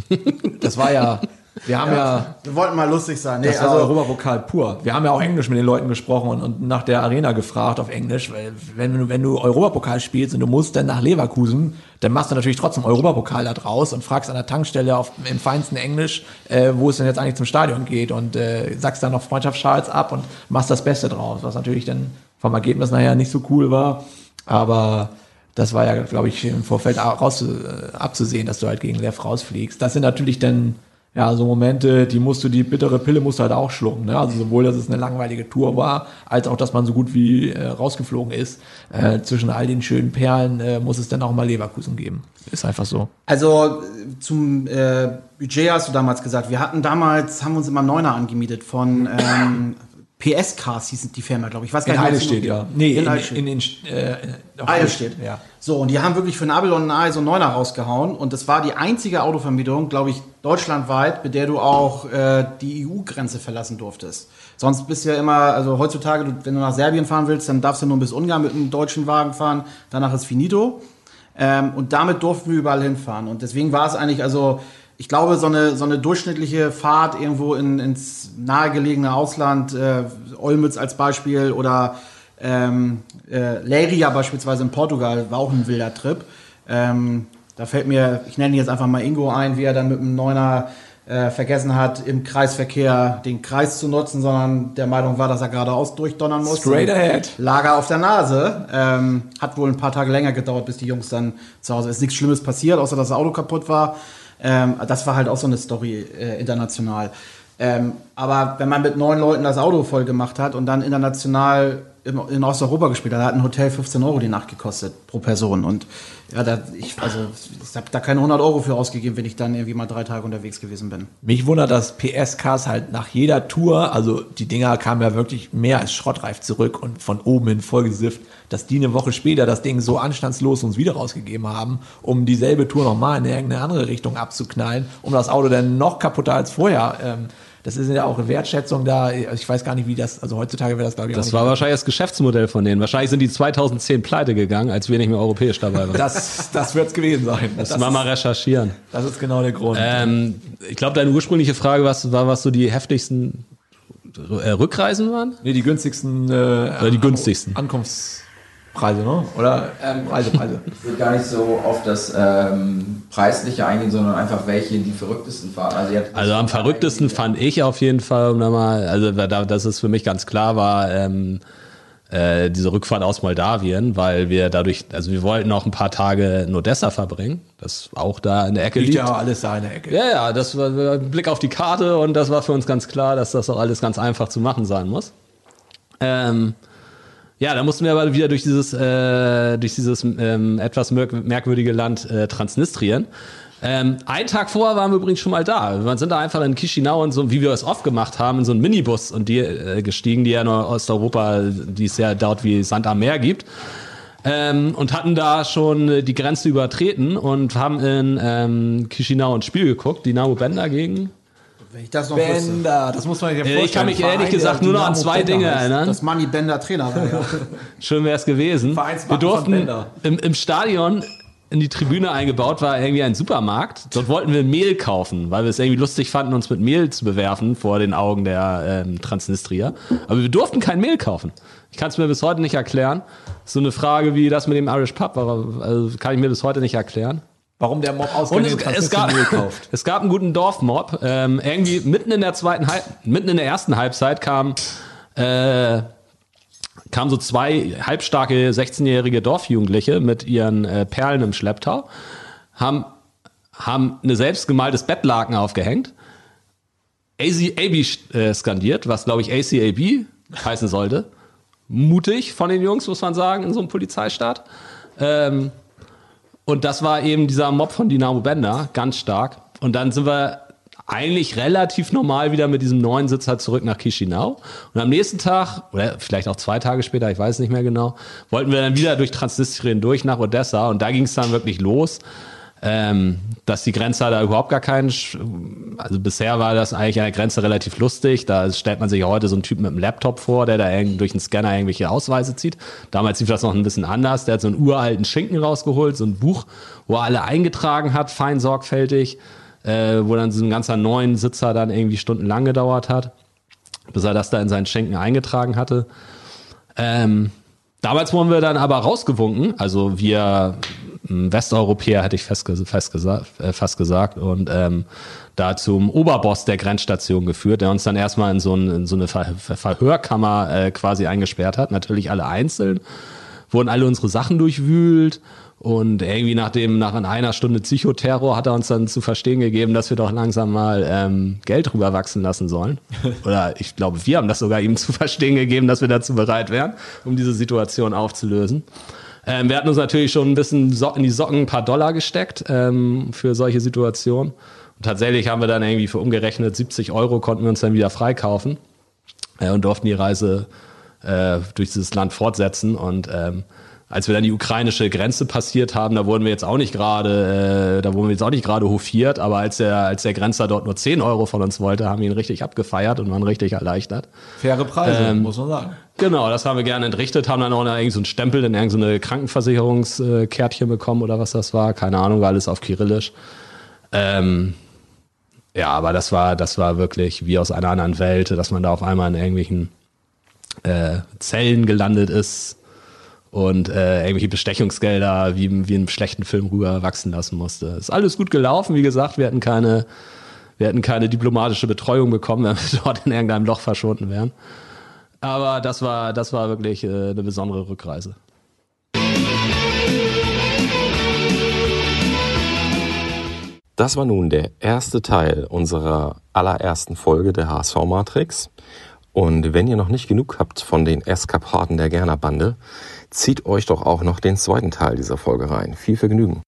So. Das war ja, wir haben ja, Wir wollten mal lustig sein. Nee, das war also, Europapokal pur. Wir haben ja auch Englisch mit den Leuten gesprochen und, und nach der Arena gefragt auf Englisch, weil wenn du, wenn du Europapokal spielst und du musst dann nach Leverkusen, dann machst du natürlich trotzdem Europapokal da draus und fragst an der Tankstelle auf, im feinsten Englisch, äh, wo es denn jetzt eigentlich zum Stadion geht und äh, sagst dann noch Freundschaftsschals ab und machst das Beste draus, was natürlich dann vom Ergebnis nachher nicht so cool war, aber das war ja, glaube ich, im Vorfeld raus, äh, abzusehen, dass du halt gegen Lev rausfliegst. Das sind natürlich dann ja, so Momente, die musst du, die bittere Pille musst du halt auch schlucken. Ne? Also sowohl, dass es eine langweilige Tour war, als auch, dass man so gut wie äh, rausgeflogen ist. Äh, zwischen all den schönen Perlen äh, muss es dann auch mal Leverkusen geben. Ist einfach so. also zum äh, Budget hast du damals gesagt. Wir hatten damals, haben uns immer Neuner angemietet von ähm, PS Cars hieß die Firma, glaube ich. ich. Weiß gar In nicht, ob es Eidelstedt, die noch ja. Nee, in in, in, in, äh, auf Eidelstedt. Ja. So, und die haben wirklich für Nabel und Ei so einen Neuner rausgehauen. Und das war die einzige Autovermietung, glaube ich, deutschlandweit, mit der du auch äh, die EU-Grenze verlassen durftest. Sonst bist du ja immer, also heutzutage, du, wenn du nach Serbien fahren willst, dann darfst du nur bis Ungarn mit einem deutschen Wagen fahren. Danach ist finito. Ähm, und damit durften wir überall hinfahren. Und deswegen war es eigentlich, also ich glaube, so eine, so eine durchschnittliche Fahrt irgendwo in, ins nahegelegene Ausland, äh, Olmütz als Beispiel oder ähm, äh, Leiria beispielsweise in Portugal, war auch ein wilder Trip. Ähm, da fällt mir, ich nenne jetzt einfach mal Ingo ein, wie er dann mit einem Neuner äh, vergessen hat, im Kreisverkehr den Kreis zu nutzen, sondern der Meinung war, dass er geradeaus durchdonnern muss. Straight ahead. Lager auf der Nase. Ähm, hat wohl ein paar Tage länger gedauert, bis die Jungs dann zu Hause. Ist nichts Schlimmes passiert, außer dass das Auto kaputt war. Ähm, das war halt auch so eine Story äh, international. Ähm, aber wenn man mit neun Leuten das Auto voll gemacht hat und dann international in Osteuropa gespielt hat, hat ein Hotel 15 Euro die Nacht gekostet pro Person. Und ja, da, ich, also, ich habe da keine 100 Euro für ausgegeben, wenn ich dann irgendwie mal drei Tage unterwegs gewesen bin. Mich wundert, dass PS-Cars halt nach jeder Tour, also die Dinger kamen ja wirklich mehr als schrottreif zurück und von oben hin vollgesifft, dass die eine Woche später das Ding so anstandslos uns wieder rausgegeben haben, um dieselbe Tour nochmal in irgendeine andere Richtung abzuknallen, um das Auto dann noch kaputter als vorher. Ähm, das ist ja auch eine Wertschätzung da. Ich weiß gar nicht, wie das, also heutzutage wäre das, glaube ich, Das war wahrscheinlich das Geschäftsmodell von denen. Wahrscheinlich sind die 2010 pleite gegangen, als wir nicht mehr europäisch dabei waren. Das, das wird es gewesen sein. Das mal mal recherchieren. das ist genau der Grund. Ähm, ich glaube, deine ursprüngliche Frage was, war, was so die heftigsten äh, Rückreisen waren? nee, die günstigsten, äh, die günstigsten. Ankunftspreise, ne? Oder ähm, Reisepreise. Ich will gar nicht so auf das ähm, Preisliche eingehen, sondern einfach welche die verrücktesten Fahrten. Also, Also am verrücktesten fand ich auf jeden Fall, um da mal, also da, dass es für mich ganz klar war, ähm, äh, diese Rückfahrt aus Moldawien, weil wir dadurch, also wir wollten auch ein paar Tage in Odessa verbringen, das auch da in der Ecke Liegt liegt. ja alles da in der Ecke. Ja, ja, das war ein Blick auf die Karte und das war für uns ganz klar, dass das auch alles ganz einfach zu machen sein muss. Ähm, ja, da mussten wir aber wieder durch dieses, äh, durch dieses ähm, etwas merk merkwürdige Land äh, Transnistrien. Ähm, einen Tag vorher waren wir übrigens schon mal da. Wir sind da einfach in Chisinau und so, wie wir es oft gemacht haben, in so einen Minibus und die äh, gestiegen, die ja in Osteuropa, die es ja dort wie Sand am Meer gibt. Ähm, und hatten da schon äh, die Grenze übertreten und haben in ähm, Chisinau ein Spiel geguckt, Dynamo Bender gegen. Wenn ich das noch wüsste. Bender, das muss man sich ja Äh, Ich kann mich ehrlich gesagt nur noch an zwei Dinge erinnern. Das Money Bender Trainer war ja. Schön wäre es gewesen. Wir durften im, im Stadion in die Tribüne eingebaut war irgendwie ein Supermarkt. Dort wollten wir Mehl kaufen, weil wir es irgendwie lustig fanden, uns mit Mehl zu bewerfen vor den Augen der ähm, Transnistrier. Aber wir durften kein Mehl kaufen. Ich kann es mir bis heute nicht erklären. So eine Frage wie das mit dem Irish Pub, also kann ich mir bis heute nicht erklären. Warum der Mob ausgerechnet es, es, gab, kauft. es gab einen guten Dorfmob. Ähm, irgendwie mitten in der zweiten Halb, mitten in der ersten Halbzeit kam äh, kamen so zwei halbstarke 16-jährige Dorfjugendliche mit ihren äh, Perlen im Schlepptau, haben, haben eine selbstgemaltes Bettlaken aufgehängt, ACAB äh, skandiert, was glaube ich ACAB heißen sollte. Mutig von den Jungs, muss man sagen, in so einem Polizeistaat. Ähm, und das war eben dieser Mob von Dynamo Bender, ganz stark. Und dann sind wir eigentlich relativ normal wieder mit diesem neuen Sitzer zurück nach Chisinau. Und am nächsten Tag, oder vielleicht auch zwei Tage später, ich weiß nicht mehr genau, wollten wir dann wieder durch Transnistrien durch nach Odessa. Und da ging es dann wirklich los. Ähm, dass die Grenzer da überhaupt gar keinen, also bisher war das eigentlich an der Grenze relativ lustig. Da stellt man sich heute so einen Typen mit einem Laptop vor, der da durch einen Scanner irgendwelche Ausweise zieht. Damals lief das noch ein bisschen anders. Der hat so einen uralten Schinken rausgeholt, so ein Buch, wo er alle eingetragen hat, fein sorgfältig, äh, wo dann so ein ganzer neuen Sitzer dann irgendwie stundenlang gedauert hat, bis er das da in seinen Schinken eingetragen hatte. Ähm, damals wurden wir dann aber rausgewunken, also wir Westeuropäer hätte ich fest, ges- fest gesa äh, fast gesagt und ähm, da zum Oberboss der Grenzstation geführt, der uns dann erstmal in so, ein, in so eine Ver Verhörkammer äh, quasi eingesperrt hat, natürlich alle einzeln, wurden alle unsere Sachen durchwühlt und irgendwie nach dem, nach einer Stunde Psychoterror hat er uns dann zu verstehen gegeben, dass wir doch langsam mal ähm, Geld rüberwachsen lassen sollen. Oder ich glaube, wir haben das sogar ihm zu verstehen gegeben, dass wir dazu bereit wären, um diese Situation aufzulösen. Ähm, wir hatten uns natürlich schon ein bisschen so in die Socken ein paar Dollar gesteckt ähm, für solche Situationen. Und tatsächlich haben wir dann irgendwie für umgerechnet 70 Euro konnten wir uns dann wieder freikaufen äh, und durften die Reise äh, durch dieses Land fortsetzen. Und ähm, als wir dann die ukrainische Grenze passiert haben, da wurden wir jetzt auch nicht gerade, äh, da wurden wir jetzt auch nicht gerade hofiert, aber als der, als der Grenzer dort nur 10 Euro von uns wollte, haben wir ihn richtig abgefeiert und waren richtig erleichtert. Faire Preise, Ähm, muss man sagen. Genau, das haben wir gerne entrichtet, haben dann auch noch irgend so einen Stempel in irgendeine Krankenversicherungskärtchen bekommen oder was das war. Keine Ahnung, war alles auf Kyrillisch. Ähm, ja, aber das war, das war wirklich wie aus einer anderen Welt, dass man da auf einmal in irgendwelchen äh, Zellen gelandet ist und äh, irgendwelche Bestechungsgelder wie, wie in einem schlechten Film rüber wachsen lassen musste. Ist alles gut gelaufen, wie gesagt, wir hatten keine, wir hätten keine diplomatische Betreuung bekommen, wenn wir dort in irgendeinem Loch verschwunden wären. Aber das war, das war wirklich äh, eine besondere Rückreise. Das war nun der erste Teil unserer allerersten Folge der HSV Matrix. Und wenn ihr noch nicht genug habt von den Eskapaden der Gerner Bande, zieht euch doch auch noch den zweiten Teil dieser Folge rein. Viel Vergnügen.